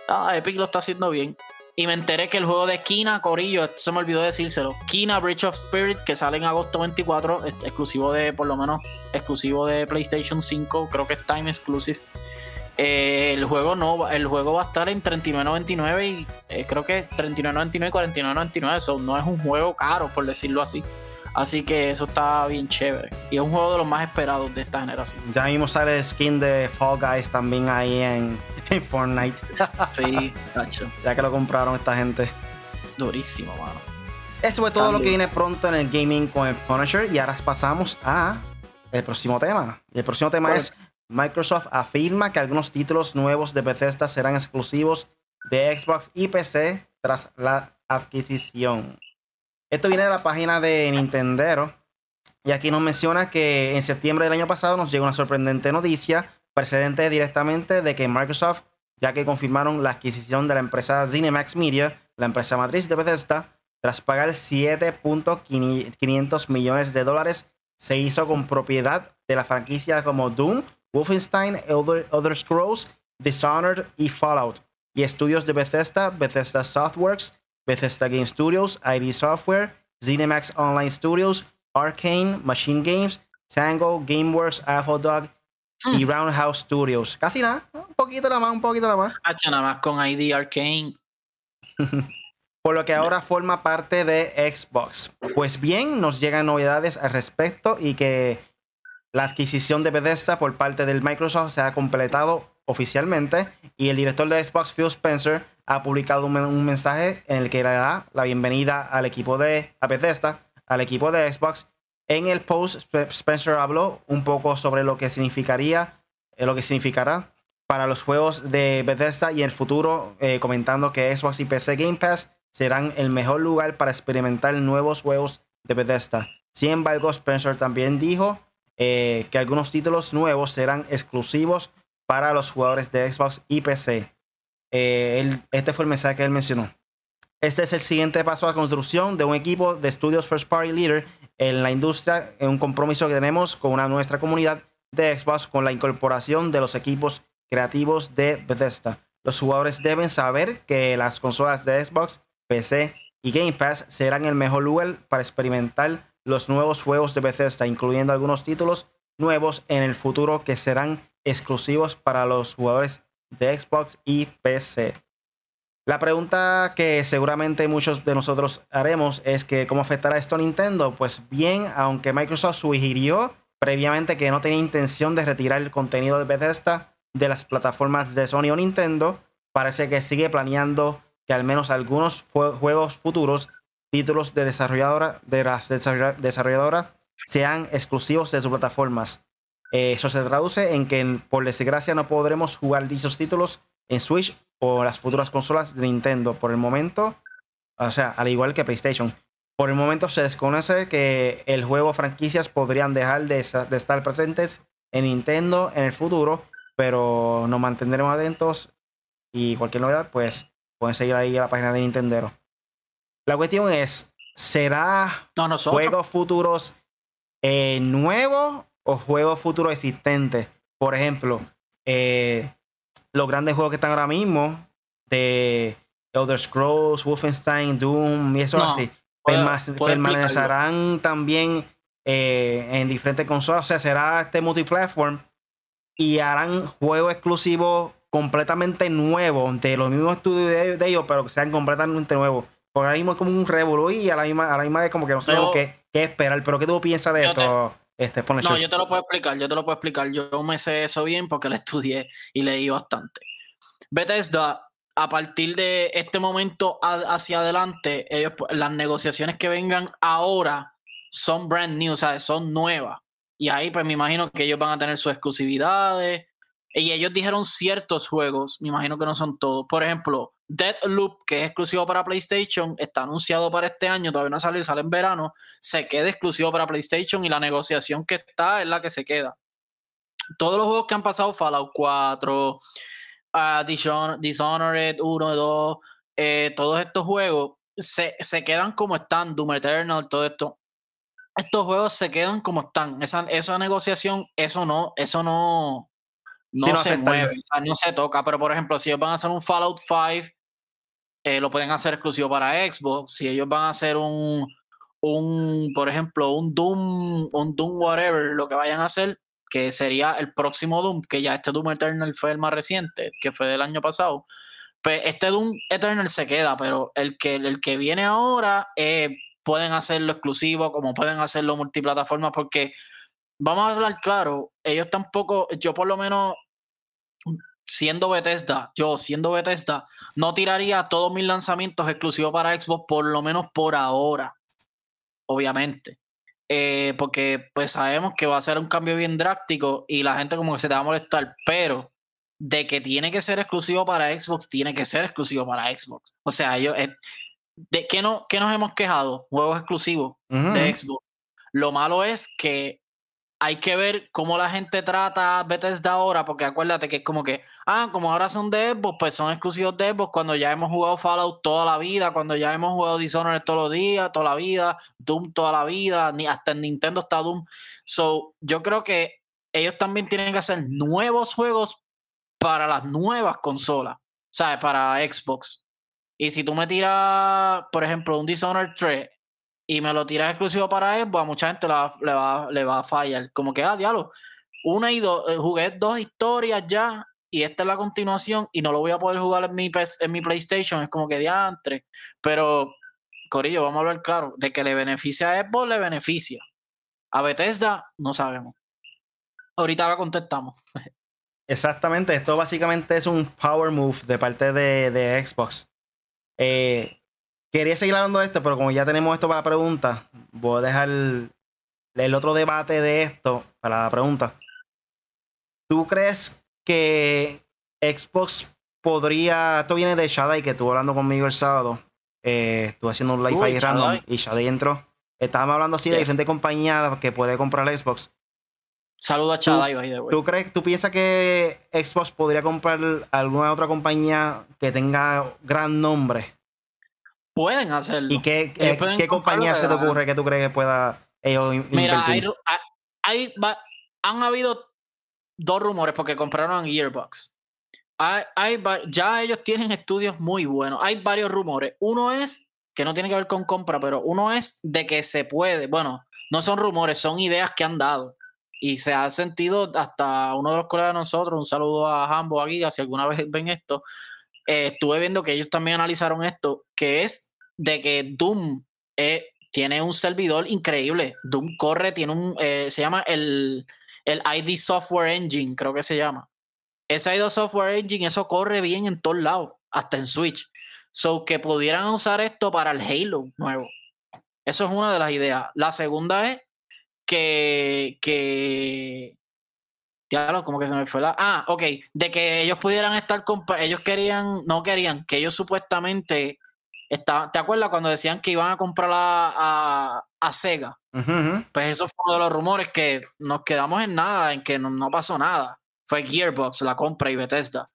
ah, Epic lo está haciendo bien. Y me enteré que el juego de Kina, Corillo, se me olvidó decírselo. Kina Bridge of Spirit, que sale en agosto 24, exclusivo de, por lo menos, exclusivo de PlayStation 5, creo que es Time Exclusive. Eh, el juego no, el juego va a estar en 39.99 y eh, creo que 39.99 y 49.99, eso no es un juego caro, por decirlo así. Así que eso está bien chévere. Y es un juego de los más esperados de esta generación. Ya mismo sale el skin de Fall Guys también ahí en, (laughs) Fortnite. (laughs) sí, tacho. Ya que lo compraron esta gente. Durísimo, mano. Eso fue todo lo que viene pronto en el gaming con el Punisher. Y ahora pasamos a el próximo tema. Y el próximo tema es Microsoft afirma que algunos títulos nuevos de Bethesda serán exclusivos de Xbox y PC tras la adquisición. Esto viene de la página de Nintendero. Y aquí nos menciona que en septiembre del año pasado nos llegó una sorprendente noticia precedente directamente de que Microsoft, ya que confirmaron la adquisición de la empresa Cinemax Media, la empresa matriz de Bethesda, tras pagar 7.500 millones de dólares, se hizo con propiedad de la franquicia como Doom, Wolfenstein, Elder, Scrolls, Dishonored y Fallout, y estudios de Bethesda, Bethesda Softworks, Bethesda Game Studios, ID Software, ZeniMax Online Studios, Arcane, Machine Games, Tango, GameWorks, Dog y hmm. Roundhouse Studios. Casi nada, un poquito nada más, un poquito nada más. Hacha nada más con ID Arcane. (laughs) Por lo que ahora forma parte de Xbox. Pues bien, nos llegan novedades al respecto y que la adquisición de Bethesda por parte del Microsoft se ha completado oficialmente y el director de Xbox, Phil Spencer, ha publicado un, mensaje en el que le da la bienvenida al equipo de Bethesda, al equipo de Xbox. En el post, Spencer habló un poco sobre lo que significaría, eh, lo que significará para los juegos de Bethesda y el futuro, eh, comentando que Xbox y PC Game Pass serán el mejor lugar para experimentar nuevos juegos de Bethesda. Sin embargo, Spencer también dijo eh, que algunos títulos nuevos serán exclusivos para los jugadores de Xbox y PC. Eh, este fue el mensaje que él mencionó. Este es el siguiente paso a construcción de un equipo de estudios First Party Leader en la industria, en un compromiso que tenemos con nuestra comunidad de Xbox con la incorporación de los equipos creativos de Bethesda. Los jugadores deben saber que las consolas de Xbox, PC y Game Pass serán el mejor lugar para experimentar los nuevos juegos de Bethesda, incluyendo algunos títulos nuevos en el futuro que serán exclusivos para los jugadores de Xbox y PC. La pregunta que seguramente muchos de nosotros haremos es que cómo afectará esto a Nintendo. Pues bien, aunque Microsoft sugirió previamente que no tenía intención de retirar el contenido de Bethesda de las plataformas de Sony o Nintendo, parece que sigue planeando que al menos algunos juegos futuros, títulos de desarrolladora de las desarrolladoras, sean exclusivos de sus plataformas. Eh, eso se traduce en que, por desgracia, no podremos jugar dichos títulos en Switch o las futuras consolas de Nintendo. Por el momento, o sea, al igual que PlayStation. Por el momento se desconoce que el juego franquicias podrían dejar de, estar presentes en Nintendo en el futuro, pero nos mantendremos atentos y cualquier novedad, pues pueden seguir ahí a la página de Nintendo. La cuestión es, ¿será juegos futuros eh, nuevos o juegos futuros existentes. Por ejemplo, eh, los grandes juegos que están ahora mismo de Elder Scrolls, Wolfenstein, Doom y eso así. permanecerán también eh, en diferentes consolas. O sea, será este multiplatform y harán juegos exclusivos completamente nuevos de los mismos estudios de, ellos, pero que sean completamente nuevos. Porque ahora mismo es como un revolú y a la misma, a la misma vez como que no sabemos qué, esperar. Pero ¿qué tú piensas de esto? este, no, yo te lo puedo explicar, yo te lo puedo explicar. Yo me sé eso bien porque lo (laughs) estudié y leí bastante. Bethesda, a partir de este momento hacia adelante, ellos, las negociaciones que vengan ahora son brand new, o sea, son nuevas. Y ahí pues me imagino que ellos van a tener sus exclusividades. Y ellos dijeron ciertos juegos, me imagino que no son todos. Por ejemplo, Deadloop, que es exclusivo para PlayStation, está anunciado para este año, todavía no sale, sale en verano, se queda exclusivo para PlayStation y la negociación que está es la que se queda. Todos los juegos que han pasado, Fallout 4, uh, Dishonored 1, 2, eh, todos estos juegos se, se, quedan como están, Doom Eternal, todo esto estos juegos se quedan como están. Esa, esa negociación, eso no, eso no, no, se mueve, no se toca. Pero por ejemplo, si ellos van a hacer un Fallout 5, eh, lo pueden hacer exclusivo para Xbox. Si ellos van a hacer un, un, por ejemplo, un Doom, un Doom whatever, lo que vayan a hacer, que sería el próximo Doom, que ya este Doom Eternal fue el más reciente, que fue del año pasado. Pues este Doom Eternal se queda, pero el que, el que viene ahora es pueden hacerlo exclusivo, como pueden hacerlo multiplataforma, porque vamos a hablar claro, ellos tampoco, yo por lo menos siendo Bethesda, yo siendo Bethesda, no tiraría todos mis lanzamientos exclusivos para Xbox, por lo menos por ahora, obviamente. Eh, porque pues sabemos que va a ser un cambio bien drástico y la gente como que se te va a molestar, pero de que tiene que ser exclusivo para Xbox, tiene que ser exclusivo para Xbox. O sea, ellos, eh, ¿De qué, no, qué nos hemos quejado? Juegos exclusivos de Xbox. Lo malo es que hay que ver cómo la gente trata Bethesda ahora, porque acuérdate que es como que, ah, como ahora son de Xbox, pues son exclusivos de Xbox cuando ya hemos jugado Fallout toda la vida, cuando ya hemos jugado Dishonored todos los días, toda la vida, Doom toda la vida, ni hasta en Nintendo está Doom. So, yo creo que ellos también tienen que hacer nuevos juegos para las nuevas consolas, ¿sabes? Para Xbox. Y si tú me tiras, por ejemplo, un Dishonored 3 y me lo tiras exclusivo para Xbox, a mucha gente le va, le va, a fallar. Como que, ah, diablo, una y dos, eh, jugué dos historias ya y esta es la continuación y no lo voy a poder jugar en mi, en mi PlayStation. Es como que diantre. Pero, Corillo, vamos a hablar claro, de que le beneficia a Xbox, le beneficia. A Bethesda, no sabemos. Ahorita la contestamos. (laughs) Exactamente, esto básicamente es un power move de parte de, de Xbox. Eh, quería seguir hablando de esto, pero como ya tenemos esto para la pregunta, voy a dejar el otro debate de esto para la pregunta. ¿Tú crees que Xbox podría. Esto viene de Shadai, que estuvo hablando conmigo el sábado. Eh, estuve haciendo un live ahí random y Shadai entró. Estábamos hablando así de diferentes compañías que puede comprar Xbox. Saluda a Chadai, ¿Tú, crees, ¿Tú piensas que Xbox podría comprar alguna otra compañía que tenga gran nombre? Pueden hacerlo. ¿Y qué, qué compañía se te ocurre que tú crees que pueda ellos Mira, hay, han habido dos rumores porque compraron Gearbox. Hay, ya ellos tienen estudios muy buenos. Hay varios rumores. Uno es que no tiene que ver con compra, pero uno es de que se puede. Bueno, no son rumores, son ideas que han dado y se ha sentido hasta uno de los colegas de nosotros, un saludo a Hambo, a Giga, si alguna vez ven esto, eh, estuve viendo que ellos también analizaron esto, que es de que Doom eh, tiene un servidor increíble. Doom corre, tiene un, eh, se llama el, el ID Software Engine, creo que se llama. Ese ID Software Engine, eso corre bien en todos lados, hasta en Switch. So que pudieran usar esto para el Halo nuevo. Eso es una de las ideas. La segunda es que, que Diablo, como que se me fue la. Ah, ok. De que ellos pudieran estar. Ellos querían. No querían. Que ellos supuestamente. Está, ¿Te acuerdas cuando decían que iban a comprar a, a, Sega? Pues eso fue uno de los rumores que nos quedamos en nada, en que no, pasó nada. Fue Gearbox, la compra y Bethesda.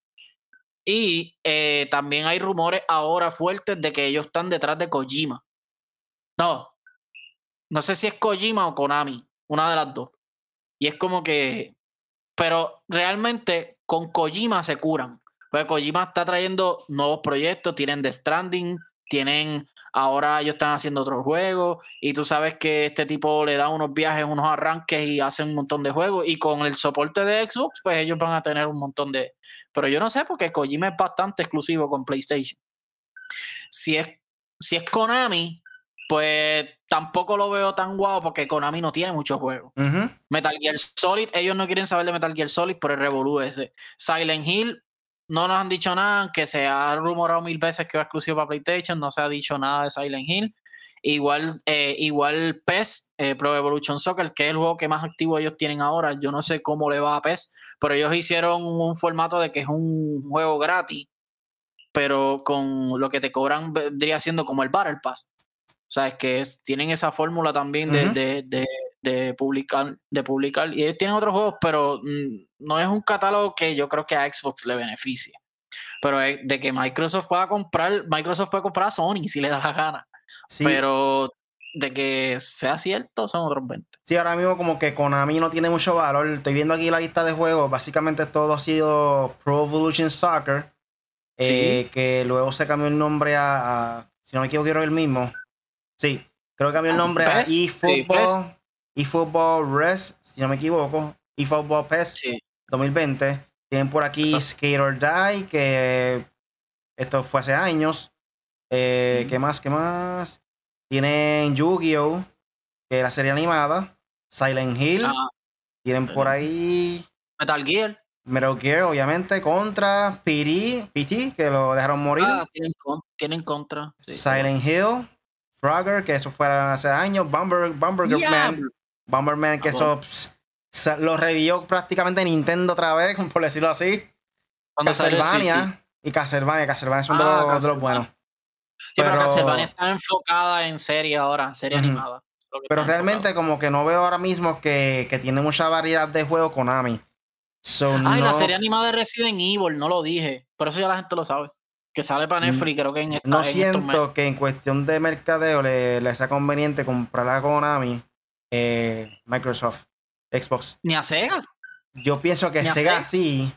Y eh, también hay rumores ahora fuertes de que ellos están detrás de Kojima. No, no sé si es Kojima o Konami, una de las dos. Y es como que. Pero realmente con Kojima se curan. Porque Kojima está trayendo nuevos proyectos, tienen The Stranding, tienen ahora ellos están haciendo otros juegos y tú sabes que este tipo le da unos viajes, unos arranques y hacen un montón de juegos y con el soporte de Xbox pues ellos van a tener un montón de... Pero yo no sé porque Kojima es bastante exclusivo con PlayStation. Si es, si es Konami, pues tampoco lo veo tan guau porque Konami no tiene muchos juegos. Metal Gear Solid, ellos no quieren saber de Metal Gear Solid por el Revolu ese. Silent Hill, no nos han dicho nada, que se ha rumorado mil veces que va exclusivo para PlayStation, no se ha dicho nada de Silent Hill. Igual, eh, igual PES, eh, Pro Evolution Soccer, que es el juego que más activo ellos tienen ahora. Yo no sé cómo le va a PES, pero ellos hicieron un formato de que es un juego gratis, pero con lo que te cobran vendría siendo como el Battle Pass. O sea, es que tienen esa fórmula también de, de, publicar, de publicar. Y ellos tienen otros juegos, pero mm, no es un catálogo que yo creo que a Xbox le beneficie. Pero de que Microsoft pueda comprar, Microsoft puede comprar a Sony si le da la gana. Pero de que sea cierto son otros 20. Sí, ahora mismo como que Konami no tiene mucho valor. Estoy viendo aquí la lista de juegos. Básicamente todo ha sido Pro Evolution Soccer. Eh, que luego se cambió el nombre a, si no me equivoco, era el mismo. Sí, creo que cambió el ah, nombre a eFootball, eFootball Res, si no me equivoco, eFootball PES 2020. Tienen por aquí Skate or Die, que esto fue hace años. Eh, ¿Qué más? ¿Qué más? Tienen Yu-Gi-Oh! que es la serie animada. Silent Hill. Ah, tienen por ahí. Metal Gear. Metal Gear, obviamente. Contra. PT, PT que lo dejaron morir. Ah, tienen, contra. Silent Hill. Frogger, que eso fue hace años, Bumber, Man, Bomberman, que eso lo revivió prácticamente Nintendo otra vez, (laughs) por decirlo así. Castlevania y Castlevania, Castlevania son de, ah, los, buenos. Sí, pero, Castlevania está enfocada en serie ahora, en serie animada. Pero realmente como que no veo ahora mismo que, que tiene mucha variedad de juegos Konami. Ay, la serie animada de Resident Evil, no lo dije, pero eso ya la gente lo sabe que sale para Netflix, creo que en esta, No siento que en cuestión de mercadeo le, sea conveniente comprar a Konami, eh, Microsoft, Xbox. Ni a Sega. Yo pienso que Sega, sí.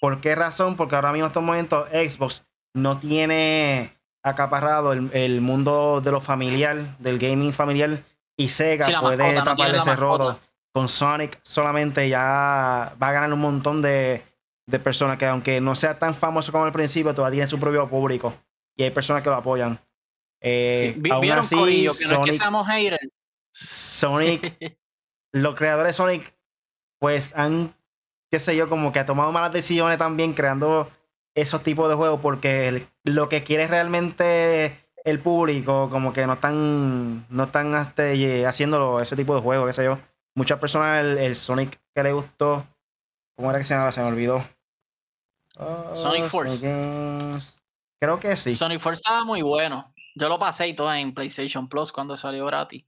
¿Por qué razón? Porque ahora mismo en estos momentos Xbox no tiene acaparrado el, mundo de lo familiar, del gaming familiar, y Sega puede taparle ese rodo. Con Sonic solamente ya va a ganar un montón de, de personas que aunque no sea tan famoso como al principio, todavía tiene su propio público. Y hay personas que lo apoyan. Eh, aún así, que Sonic, Sonic (laughs) los creadores de Sonic, pues han, qué sé yo, como que ha tomado malas decisiones también creando esos tipos de juegos porque lo que quiere realmente el público, como que no están, no están este, haciendo ese tipo de juegos, qué sé yo. Muchas personas el, el Sonic que le gustó, ¿cómo era que se llamaba? Se me olvidó. Sonic ah, Force. Creo que sí. Sonic Force estaba muy bueno. Yo lo pasé y todo en PlayStation Plus cuando salió gratis.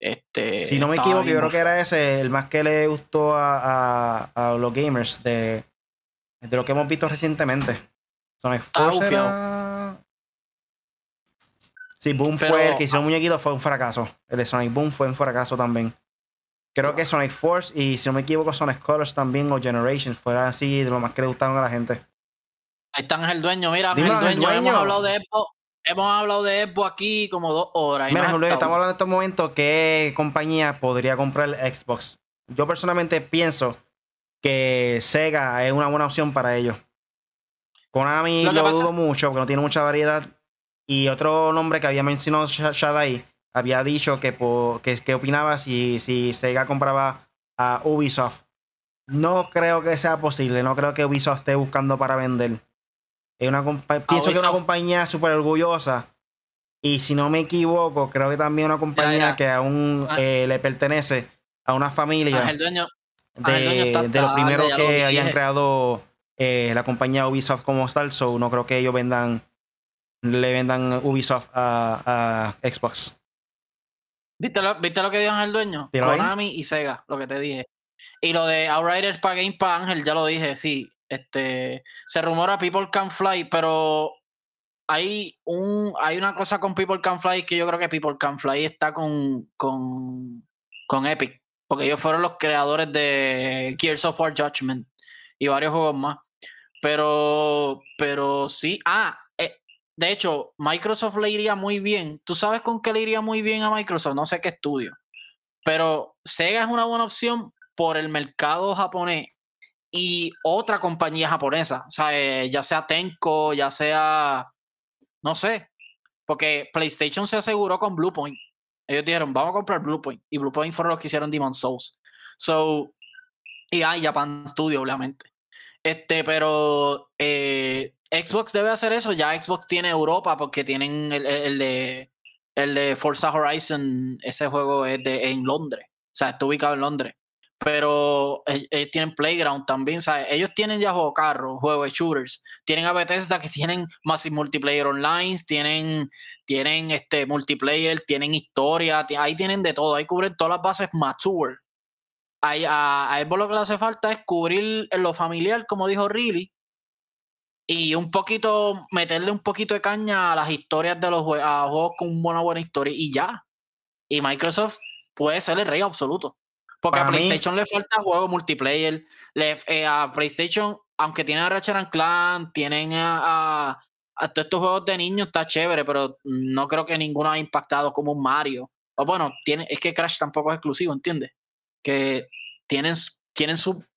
Este, si no me equivoco, yo creo que era ese el más que le gustó a, a, los gamers de, de, lo que hemos visto recientemente. Sonic Force era... Sí, Boom fue el que hizo un muñequito, fue un fracaso. El de Sonic Boom fue un fracaso también. Creo que Sonic Force y si no me equivoco Sonic Colors también o Generations fuera así de lo más que le gustaron a la gente. Ahí están el dueño, mira, el dueño. Hemos hablado de Epo, hemos hablado de Epo aquí como dos horas. Mira, Julio, estamos hablando en estos momentos qué compañía podría comprar Xbox. Yo personalmente pienso que Sega es una buena opción para ellos. Konami lo, lo dudo mucho porque no tiene mucha variedad. Y otro nombre que había mencionado Shadai había dicho que, que, opinaba si, si Sega compraba a Ubisoft. No creo que sea posible, no creo que Ubisoft esté buscando para vender. Es una pienso que es una compañía súper orgullosa. Y si no me equivoco, creo que también una compañía que aún ah. eh, le pertenece a una familia el dueño, de, de los primeros que habían creado eh, la compañía Ubisoft como tal. So no creo que ellos vendan, le vendan Ubisoft a, a Xbox. ¿Viste lo, ¿Viste lo que dijo el dueño? Konami y Sega, lo que te dije. Y lo de Outriders para Game para Ángel, ya lo dije, sí. Este, se rumora People Can Fly, pero hay, un, hay una cosa con People Can Fly que yo creo que People Can Fly está con, con, con Epic. Porque ellos fueron los creadores de Gears of War Judgment y varios juegos más. Pero, pero sí. Ah, eh, de hecho, Microsoft le iría muy bien. ¿Tú sabes con qué le iría muy bien a Microsoft? No sé qué estudio. Pero Sega es una buena opción por el mercado japonés y otra compañía japonesa. O sea, eh, ya sea Tenko, ya sea. No sé. Porque PlayStation se aseguró con Bluepoint. Ellos dijeron, vamos a comprar Bluepoint. Y Bluepoint fueron los que hicieron Demon Souls. So. Y hay Japan Studio, obviamente. Este, pero eh, Xbox debe hacer eso. Ya Xbox tiene Europa porque tienen el, de el de Forza Horizon. Ese juego es de, en Londres. O sea, está ubicado en Londres pero ellos tienen Playground también, ¿sabes? Ellos tienen ya juego carro, juego de shooters, tienen a Bethesda que tienen Massive Multiplayer Online, tienen, tienen este multiplayer, tienen historia, ahí tienen de todo, ahí cubren todas las bases mature. Ahí, a, a lo que le hace falta es cubrir lo familiar, como dijo Riley, y un poquito, meterle un poquito de caña a las historias de los a juegos con una buena historia y ya. Y Microsoft puede ser el rey absoluto. Porque a PlayStation le falta juego multiplayer. Eh, a PlayStation, aunque tienen a Ratchet Clan, tienen a, todos estos juegos de niños, está chévere, pero no creo que ninguno ha impactado como un Mario. O bueno, tiene, es que Crash tampoco es exclusivo, ¿entiendes? Que tienen, tienen,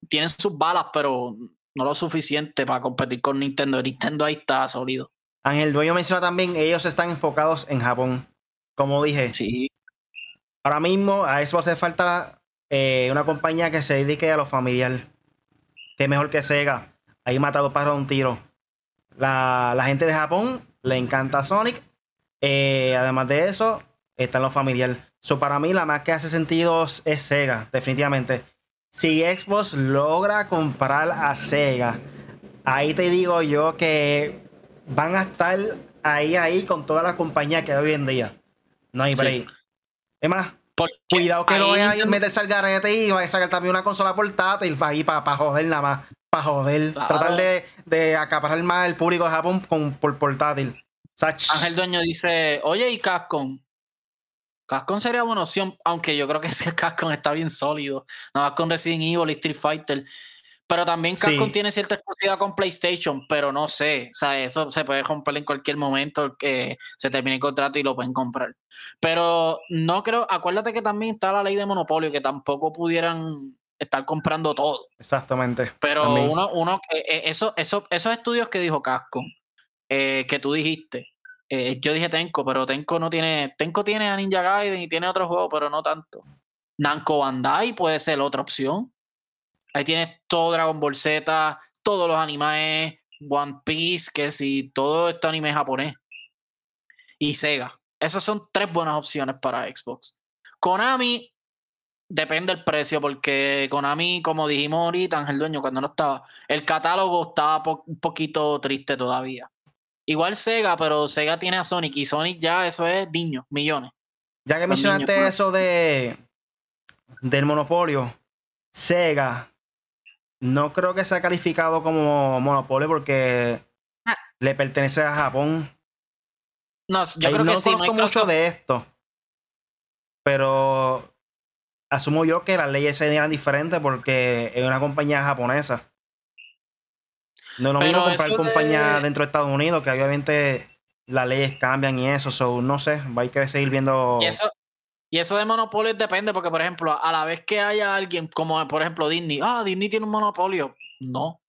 tienen sus balas, pero no lo suficiente para competir con Nintendo. Nintendo ahí está sólido. Ángel Dueño menciona también, ellos están enfocados en Japón. Como dije, sí. ahora mismo a eso hace falta eh, una compañía que se dedique a lo familiar. Que mejor que Sega. Ahí matado para un tiro. La, gente de Japón le encanta Sonic. Eh, además de eso, está en lo familiar. So, para mí, la más que hace sentido es Sega, definitivamente. Si Xbox logra comprar a Sega, ahí te digo yo que van a estar ahí, ahí con todas las compañías que hay hoy en día. No hay break. Es más, Cuidado que no vaya a meterse al garete y vaya a sacar también una consola portátil ahí para joder nada más. Para joder. Tratar de, de, acaparar más el público de Japón con, por portátil. Ángel Dueño dice, oye, ¿y Capcom? Capcom sería buena opción, aunque yo creo que ese (laughs) Capcom está bien sólido. Nada más con Resident Evil y Street Fighter. Pero también Capcom tiene cierta exclusividad con PlayStation, pero no sé. O sea, eso se puede romper en cualquier momento que se termine el contrato y lo pueden comprar. Pero no creo, acuérdate que también está la ley de monopolio, que tampoco pudieran estar comprando todo. Exactamente. Pero uno, uno eh, eso, eso, esos estudios que dijo Capcom, eh, que tú dijiste, eh, yo dije Tenko, pero Tenko no tiene, Tenko tiene a Ninja Gaiden y tiene otro juego, pero no tanto. Namco Bandai puede ser otra opción. Ahí tienes todo Dragon Ball Z, todos los animes, One Piece, que si todo este anime japonés. Y Sega. Esas son tres buenas opciones para Xbox. Konami, depende del precio, porque Konami, como dijimos ahorita, Ángel Dueño, cuando no estaba, el catálogo estaba un poquito triste todavía. Igual Sega, pero Sega tiene a Sonic y Sonic ya eso es niños, millones. Ya que mencionaste eso de del monopolio, Sega no creo que sea calificado como monopolio porque ah. le pertenece a Japón. No, yo creo que sí. No conozco mucho de esto. Pero asumo yo que las leyes serían diferentes porque es una compañía japonesa. No es lo mismo comprar compañía dentro de Estados Unidos, que obviamente las leyes cambian y eso. So, no sé, hay que seguir viendo. Y eso de monopolio depende, porque, por ejemplo, a la vez que haya alguien, como por ejemplo Disney, ah, Disney tiene un monopolio. No.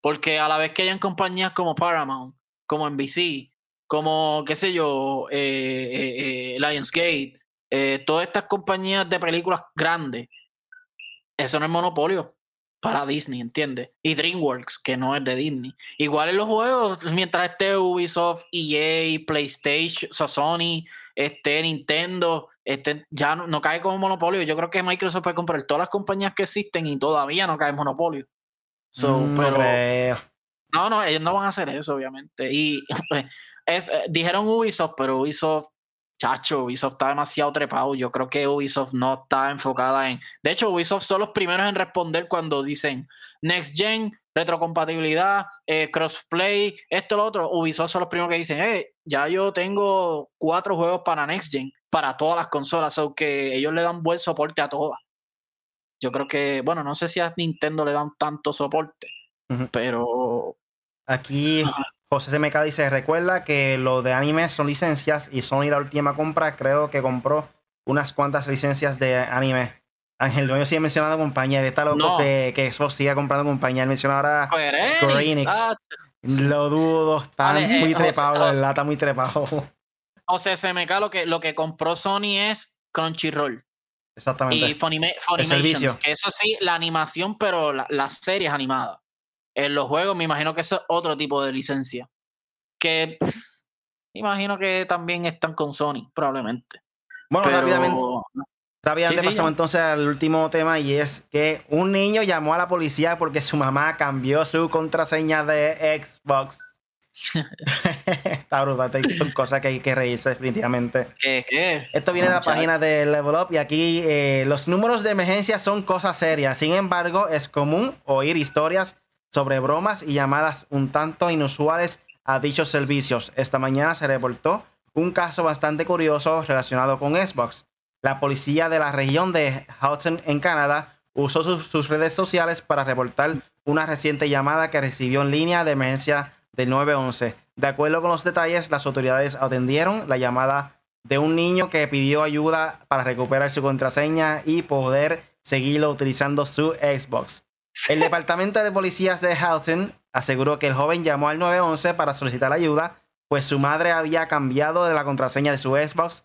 Porque a la vez que hayan compañías como Paramount, como NBC, como, qué sé yo, eh, eh, eh Lionsgate, eh, todas estas compañías de películas grandes, eso no es monopolio para Disney, ¿entiendes? Y DreamWorks, que no es de Disney. Igual en los juegos, mientras esté Ubisoft, EA, PlayStation, Sony, esté Nintendo, este, ya no, cae como monopolio. Yo creo que Microsoft puede comprar todas las compañías que existen y todavía no cae en monopolio. Mm, pero, no, no, ellos no van a hacer eso, obviamente. Y (laughs) pues, es, eh, dijeron Ubisoft, pero Ubisoft, chacho, Ubisoft está demasiado trepado. Yo creo que Ubisoft no está enfocada en. De hecho, Ubisoft son los primeros en responder cuando dicen Next Gen, retrocompatibilidad, eh, crossplay, esto, lo otro. Ubisoft son los primeros que dicen, eh, ya yo tengo cuatro juegos para Next Gen para todas las consolas, aunque ellos le dan buen soporte a todas. Yo creo que, bueno, no sé si a Nintendo le dan tanto soporte, pero... Aquí José CMK dice, recuerda que lo de anime son licencias y Sony la última compra creo que compró unas cuantas licencias de anime. Ángel Dueño sigue mencionando compañía. Él está loco que, que Xbox siga comprando compañía. Él menciona ahora Square Enix. Ah, lo dudo, está muy eh, trepado, ¿verdad? Está muy trepado. O sea, SMK lo que, lo que compró Sony es Crunchyroll. Exactamente. Y Funimation. Que eso sí, la animación, pero la, las series animadas. En los juegos me imagino que eso es otro tipo de licencia. Que imagino que también están con Sony, probablemente. Bueno, rápidamente, rápidamente pasamos entonces al último tema y es que un niño llamó a la policía porque su mamá cambió su contraseña de Xbox. (laughs) Está brutal, son cosas que hay que reírse definitivamente. ¿Qué? ¿Qué? Esto viene de la página de Level Up y aquí eh, los números de emergencia son cosas serias. Sin embargo, es común oír historias sobre bromas y llamadas un tanto inusuales a dichos servicios. Esta mañana se reportó un caso bastante curioso relacionado con Xbox. La policía de la región de Houghton, en Canadá, usó sus, redes sociales para reportar una reciente llamada que recibió en línea de emergencia del 911. De acuerdo con los detalles, las autoridades atendieron la llamada de un niño que pidió ayuda para recuperar su contraseña y poder seguirlo utilizando su Xbox. El departamento de policías de Houghton aseguró que el joven llamó al 911 para solicitar ayuda, pues su madre había cambiado de la contraseña de su Xbox.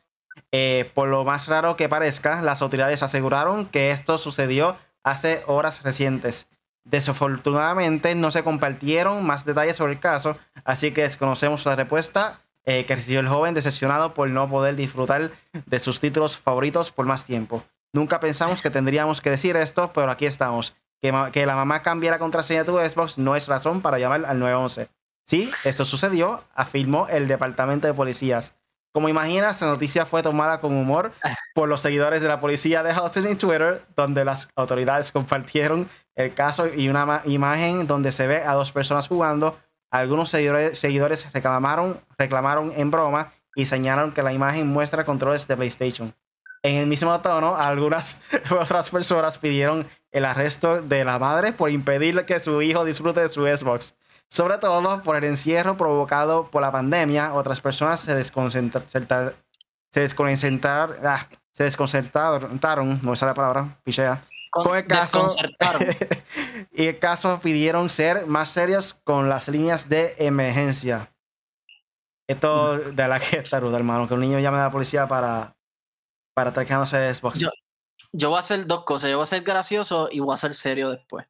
Eh, por lo más raro que parezca, las autoridades aseguraron que esto sucedió hace horas recientes. Desafortunadamente no se compartieron más detalles sobre el caso, así que desconocemos la respuesta eh, que recibió el joven decepcionado por no poder disfrutar de sus títulos favoritos por más tiempo. Nunca pensamos que tendríamos que decir esto, pero aquí estamos. Que, la mamá cambie la contraseña de tu Xbox no es razón para llamar al 911. Sí, esto sucedió, afirmó el departamento de policías. Como imaginas, la noticia fue tomada con humor por los seguidores de la policía de Houston en Twitter, donde las autoridades compartieron el caso y una imagen donde se ve a dos personas jugando. Algunos seguidores, reclamaron, reclamaron en broma y señalaron que la imagen muestra controles de PlayStation. En el mismo tono, algunas (laughs) otras personas pidieron el arresto de la madre por impedir que su hijo disfrute de su Xbox. Sobre todo por el encierro provocado por la pandemia, otras personas se desconcentraron, se desconcentraron, ah, se desconcertaron, no es la palabra, pichea. Con el caso, (laughs) y el caso pidieron ser más serios con las líneas de emergencia. Esto de la que está ruda, hermano, que un niño llame a la policía para, para de Xbox. Yo, voy a hacer dos cosas. Yo voy a ser gracioso y voy a ser serio después.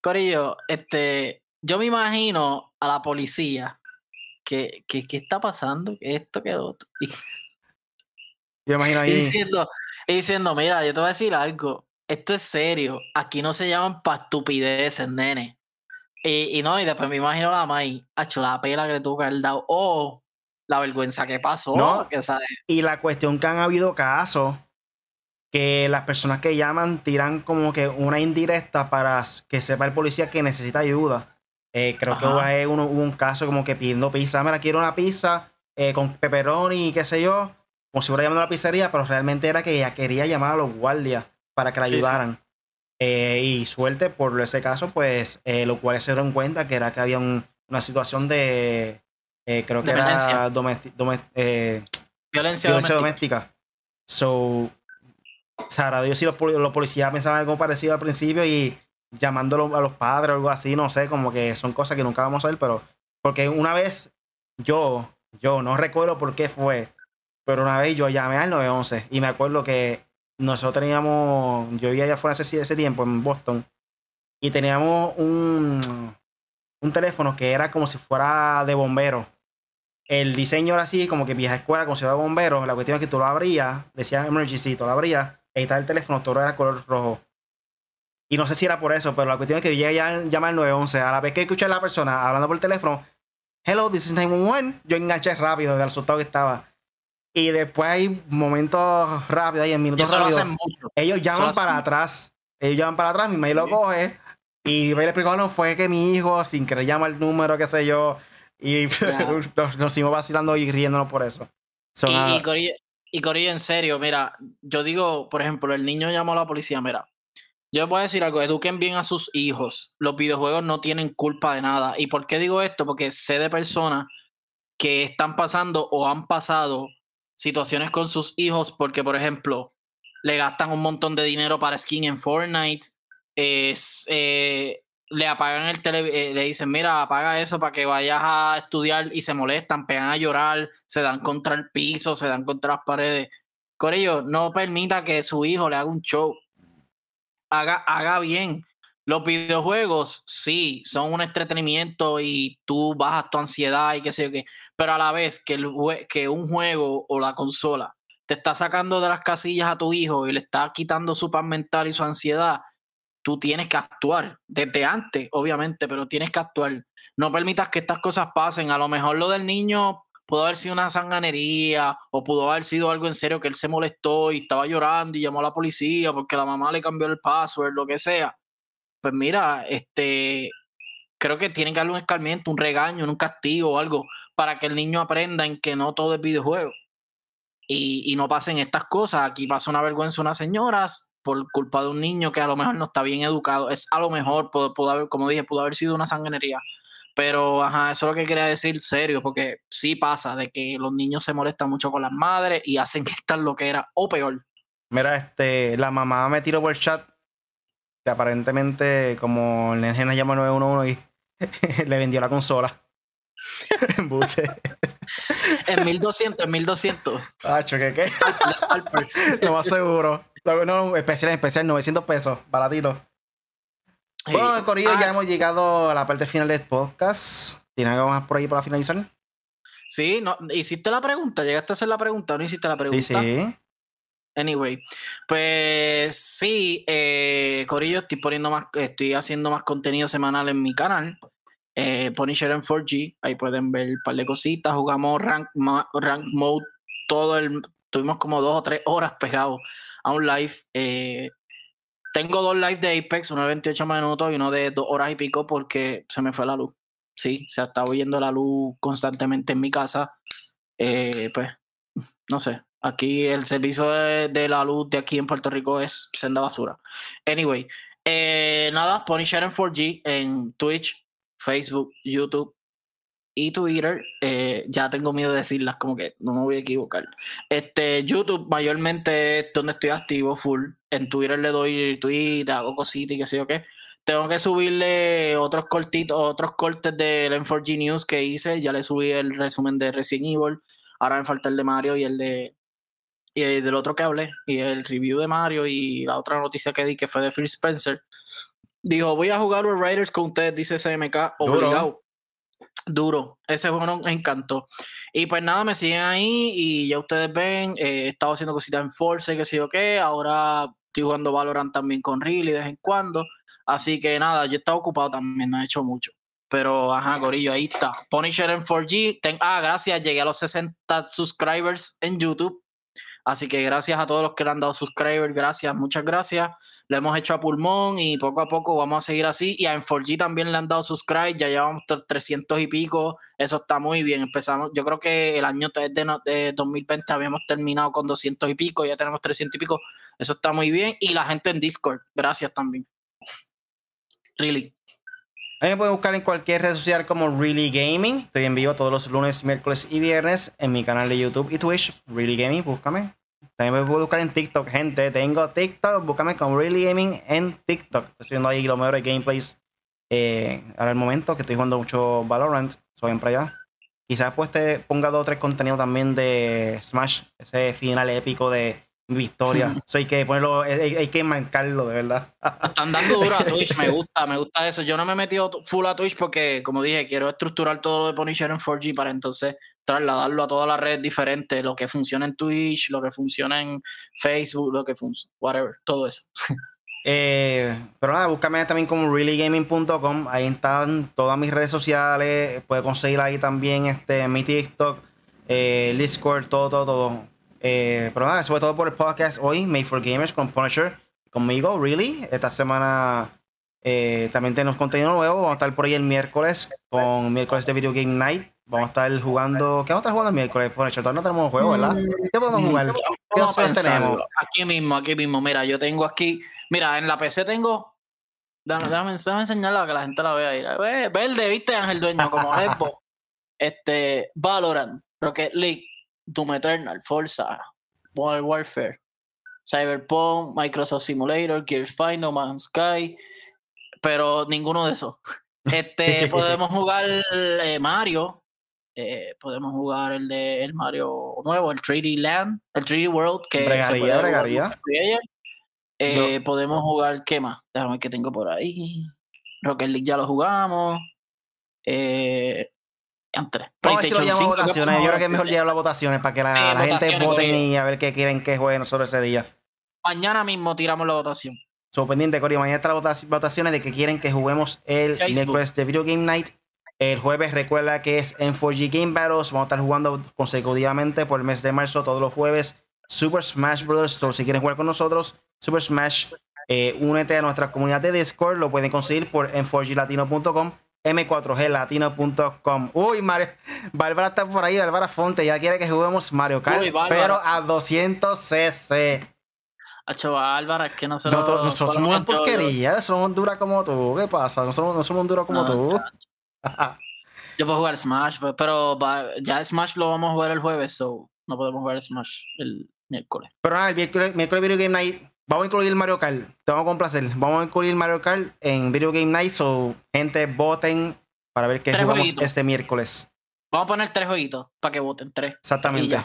Corillo, este, yo me imagino a la policía que, que, está pasando, que esto quedó. (laughs) Yo imagino ahí. Y diciendo, diciendo, mira, yo te voy a decir algo. Esto es serio. Aquí no se llaman pa' estupideces, nene. Y, y no, y después me imagino a la May, hecho la pela que le tuvo que haber dado. O la vergüenza que pasó. No, Y la cuestión que han habido casos que las personas que llaman tiran como que una indirecta para que sepa el policía que necesita ayuda. Eh, creo que hubo, un caso como que pidiendo pizza. Mira, quiero una pizza eh, con pepperoni y qué sé yo. Como si fuera llamando a la pizzería, pero realmente era que ella quería llamar a los guardias para que la ayudaran. Eh, y suerte por ese caso, pues los cuales se dieron cuenta que era que había una situación de, creo que era eh, violencia, doméstica. So, Sara, Dios si los, los, policías pensaban algo parecido al principio y llamándolo a los padres o algo así, no sé, como que son cosas que nunca vamos a ver, pero porque una vez yo, yo no recuerdo por qué fue, pero una vez yo llamé al 911 y me acuerdo que nosotros teníamos, yo vivía allá afuera ese, ese tiempo en Boston y teníamos un, un teléfono que era como si fuera de bombero el diseño era así, como que vieja escuela, como si fuera bombero. La cuestión es que tú lo abrías, decía emergency, tú lo abrías, ahí está el teléfono, todo era color rojo. Y no sé si era por eso, pero la cuestión es que yo llegué a llamar al 911. A la vez que escuché a la persona hablando por el teléfono, hello, this is 911, yo enganché rápido del asustado que estaba. Y después hay momentos rápidos, hay en minutos rápidos. Ellos llaman para atrás. Ellos llaman para atrás, mi mail lo coge. Y me le explicó, no, fue que mi hijo, sin querer llamar el número, qué sé yo, y (laughs) nos, nos, seguimos vacilando y riéndonos por eso. y, Corillo, y, en serio, mira, yo digo, por ejemplo, el niño llamó a la policía, mira, Yo puedo decir algo, eduquen bien a sus hijos. Los videojuegos no tienen culpa de nada. ¿Y por qué digo esto? Porque sé de personas que están pasando o han pasado situaciones con sus hijos porque, por ejemplo, le gastan un montón de dinero para skin en Fortnite, eh, le apagan el tele, eh, le dicen, mira, apaga eso para que vayas a estudiar y se molestan, pegan a llorar, se dan contra el piso, se dan contra las paredes. Corillo, no permita que su hijo le haga un show. Haga, haga bien. Los videojuegos, sí, son un entretenimiento y tú bajas tu ansiedad y qué sé yo qué, pero a la vez que, el, que un juego o la consola te está sacando de las casillas a tu hijo y le está quitando su paz mental y su ansiedad, tú tienes que actuar desde antes, obviamente, pero tienes que actuar. No permitas que estas cosas pasen. A lo mejor lo del niño pudo haber sido una sanganería o pudo haber sido algo en serio que él se molestó y estaba llorando y llamó a la policía porque la mamá le cambió el password, lo que sea. Pues mira, este, creo que tiene que darle un escarmiento, un regaño, un castigo o algo para que el niño aprenda en que no todo es videojuego. Y, y no pasen estas cosas. Aquí pasa una vergüenza unas señoras, por culpa de un niño que a lo mejor no está bien educado. Es a lo mejor, pudo, haber, como dije, pudo haber sido una sanguinería. Pero, ajá, eso es lo que quería decir serio, porque sí pasa de que los niños se molestan mucho con las madres y hacen que están lo que era, o peor. Mira, este, la mamá me tiró por el chat que aparentemente, como el nene llama 911 y (laughs) le vendió la consola. (laughs) en en 1200, en 1200. Ah, ¿qué qué? (laughs) Lo más seguro. No, especial, especial, 900 pesos, baratito. Bueno, Corillo, ya ah. hemos llegado a la parte final del podcast. ¿Tiene algo más por ahí para finalizar? Sí, no, hiciste la pregunta, llegaste a hacer la pregunta o no hiciste la pregunta. Sí, sí. Anyway, pues sí, eh, Corillo, estoy poniendo más, estoy haciendo más contenido semanal en mi canal. Eh, Punisher en 4G, ahí pueden ver un par de cositas. Jugamos rank, rank mode todo el. Tuvimos como dos o tres horas pegados a un live. Eh, tengo dos lives de Apex, uno de 28 minutos y uno de dos horas y pico porque se me fue la luz. Sí, se ha estado yendo la luz constantemente en mi casa. Eh, pues, no sé. Aquí el servicio de, la luz de aquí en Puerto Rico es senda basura. Anyway, eh, nada, Punisher en 4G en Twitch, Facebook, YouTube, y Twitter, eh, ya tengo miedo de decirlas, como que no me voy a equivocar. Este, YouTube mayormente es donde estoy activo full. En Twitter le doy tweet, hago cositas y qué sé yo qué. Tengo que subirle otros cortitos, otros cortes del M4G News que hice. Ya le subí el resumen de Resident Evil. Ahora me falta el de Mario y el de. Y el del otro que hablé. Y el review de Mario y la otra noticia que di que fue de Phil Spencer. Dijo, voy a jugar los Raiders con ustedes, dice CMK, obligado duro. Ese juego nos encantó. Y pues nada, me siguen ahí y ya ustedes ven, eh, he estado haciendo cositas en Force, que sé yo qué. Ahora estoy jugando Valorant también con Riley de vez en cuando. Así que nada, yo he estado ocupado también, no he hecho mucho. Pero ajá, Gorillo, ahí está. Punisher en 4G. ah, gracias, llegué a los 60 subscribers en YouTube. Así que gracias a todos los que le han dado subscriber, gracias, muchas gracias. Lo hemos hecho a pulmón y poco a poco vamos a seguir así. Y a En4G también le han dado subscribe, ya llevamos 300 y pico, eso está muy bien. Empezamos, yo creo que el año de 2020 habíamos terminado con 200 y pico, ya tenemos 300 y pico, eso está muy bien. Y la gente en Discord, gracias también. Really. A mí me pueden buscar en cualquier red social como Really Gaming. Estoy en vivo todos los lunes, miércoles y viernes en mi canal de YouTube y Twitch. Really Gaming, búscame. También me pueden buscar en TikTok, gente. Tengo TikTok, búscame con Really Gaming en TikTok. Estoy haciendo ahí los mejores gameplays eh, el momento que estoy jugando mucho Valorant. Soy para allá. Quizás pues te ponga dos o tres contenidos también de Smash, ese final épico de victoria. hay (laughs) que ponerlo, hay, que marcarlo, de verdad. Están dando duro a (laughs) Twitch, me gusta, me gusta eso. Yo no me he metido full a Twitch porque, como dije, quiero estructurar todo lo de Punisher en 4G para entonces trasladarlo a todas las redes diferentes, lo que funciona en Twitch, lo que funciona en Facebook, lo que funciona, whatever, todo eso. (laughs) Eh, pero nada, búscame también como reallygaming.com. Ahí están todas mis redes sociales. Puedes conseguir ahí también este, mi TikTok, eh, Discord, todo, todo, todo. Eh, pero nada, sobre todo por el podcast hoy, Made for Gamers con Punisher, conmigo, Really. Esta semana eh, también tenemos contenido nuevo. Vamos a estar por ahí el miércoles con miércoles de Video Game Night. Vamos a estar jugando. ¿Qué vamos a estar jugando el miércoles? Por el no tenemos juego, ¿verdad? Mm, ¿Qué podemos jugar? ¿Qué opciones tenemos? Aquí mismo, aquí mismo. Mira, yo tengo aquí. Mira, en la PC tengo. Déjame, déjame, déjame enseñarla que la gente la vea ahí. Ve- Verde, ¿viste, Ángel Dueño? Como Xbox. (laughs) Este, Valorant, Rocket League, Doom Eternal, Forza, Modern Warfare, Cyberpunk, Microsoft Simulator, Gears 5, No Man's Sky, pero ninguno de esos. (laughs) Este, podemos jugar eh, Mario, eh, podemos jugar el de el Mario nuevo, el 3D Land, el 3D World, que se puede bregaría. multiplayer. Eh, Podemos jugar, ¿qué más? Déjame ver qué tengo por ahí. Rocket League ya lo jugamos. Eh, entre. Ver si lo PlayStation llevamos a 5, ¿qué votaciones. podemos Yo creo que es mejor llevarlo a votaciones para que la, Sí, la gente vote y a ver qué quieren que juegue nosotros ese día. Mañana mismo tiramos la votación. So, pendiente, Cory. Mañana está la vota- votaciones de que quieren que juguemos el miércoles de Video Game Night. El jueves, recuerda que es en 4G Game Battles. Vamos a estar jugando consecutivamente por el mes de marzo, todos los jueves. Super Smash Bros. So, si quieren jugar con nosotros, Super Smash, eh, únete a nuestra comunidad de Discord. Lo pueden conseguir por m4glatino.com, m4glatino.com. Uy, Mario. Bárbara está por ahí, Bárbara Fonte. Ya quiere que juguemos Mario Kart, Uy, pero a 200 cc. Hacho Álvaro, es que nosotros. Nosotros, nosotros somos lo porquería, somos duras como tú. ¿Qué pasa? No somos, no somos duros como No, tú. Yo puedo jugar Smash, pero ya Smash lo vamos a jugar el jueves, so no podemos jugar Smash el miércoles. Pero nada, el miércoles, miércoles Video Game Night, vamos a incluir Mario Kart. Te vamos a complacer. Vamos a incluir Mario Kart en Video Game Night. So, gente, voten para ver qué Tres jugamos jueguitos. este miércoles. Vamos a poner tres jueguitos para que voten tres. Exactamente.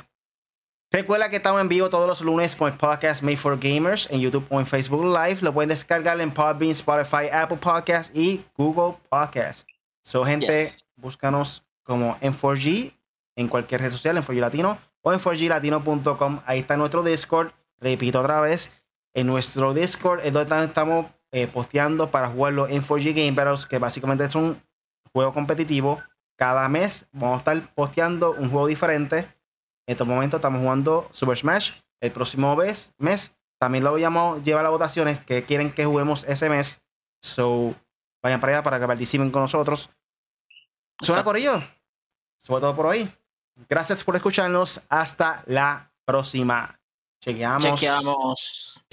Recuerda que estamos en vivo todos los lunes con el podcast Made for Gamers en YouTube o en Facebook Live. Lo pueden descargar en Podbean, Spotify, Apple Podcasts y Google Podcasts. So, gente, Yes. búscanos como en 4G en cualquier red social, en 4G Latino o en 4glatino.com. Ahí está nuestro Discord. Repito otra vez, en nuestro Discord es donde estamos eh, posteando para jugarlo en 4G Game Battles, que básicamente es un juego competitivo. Cada mes vamos a estar posteando un juego diferente. En estos momentos estamos jugando Super Smash. El próximo mes, mes también lo vamos a llevar a votaciones que quieren que juguemos ese mes. So, vayan para allá para que participen con nosotros. Suena. Corillo. Sobre todo por hoy. Gracias por escucharnos. Hasta la próxima. Chequeamos. Chequeamos.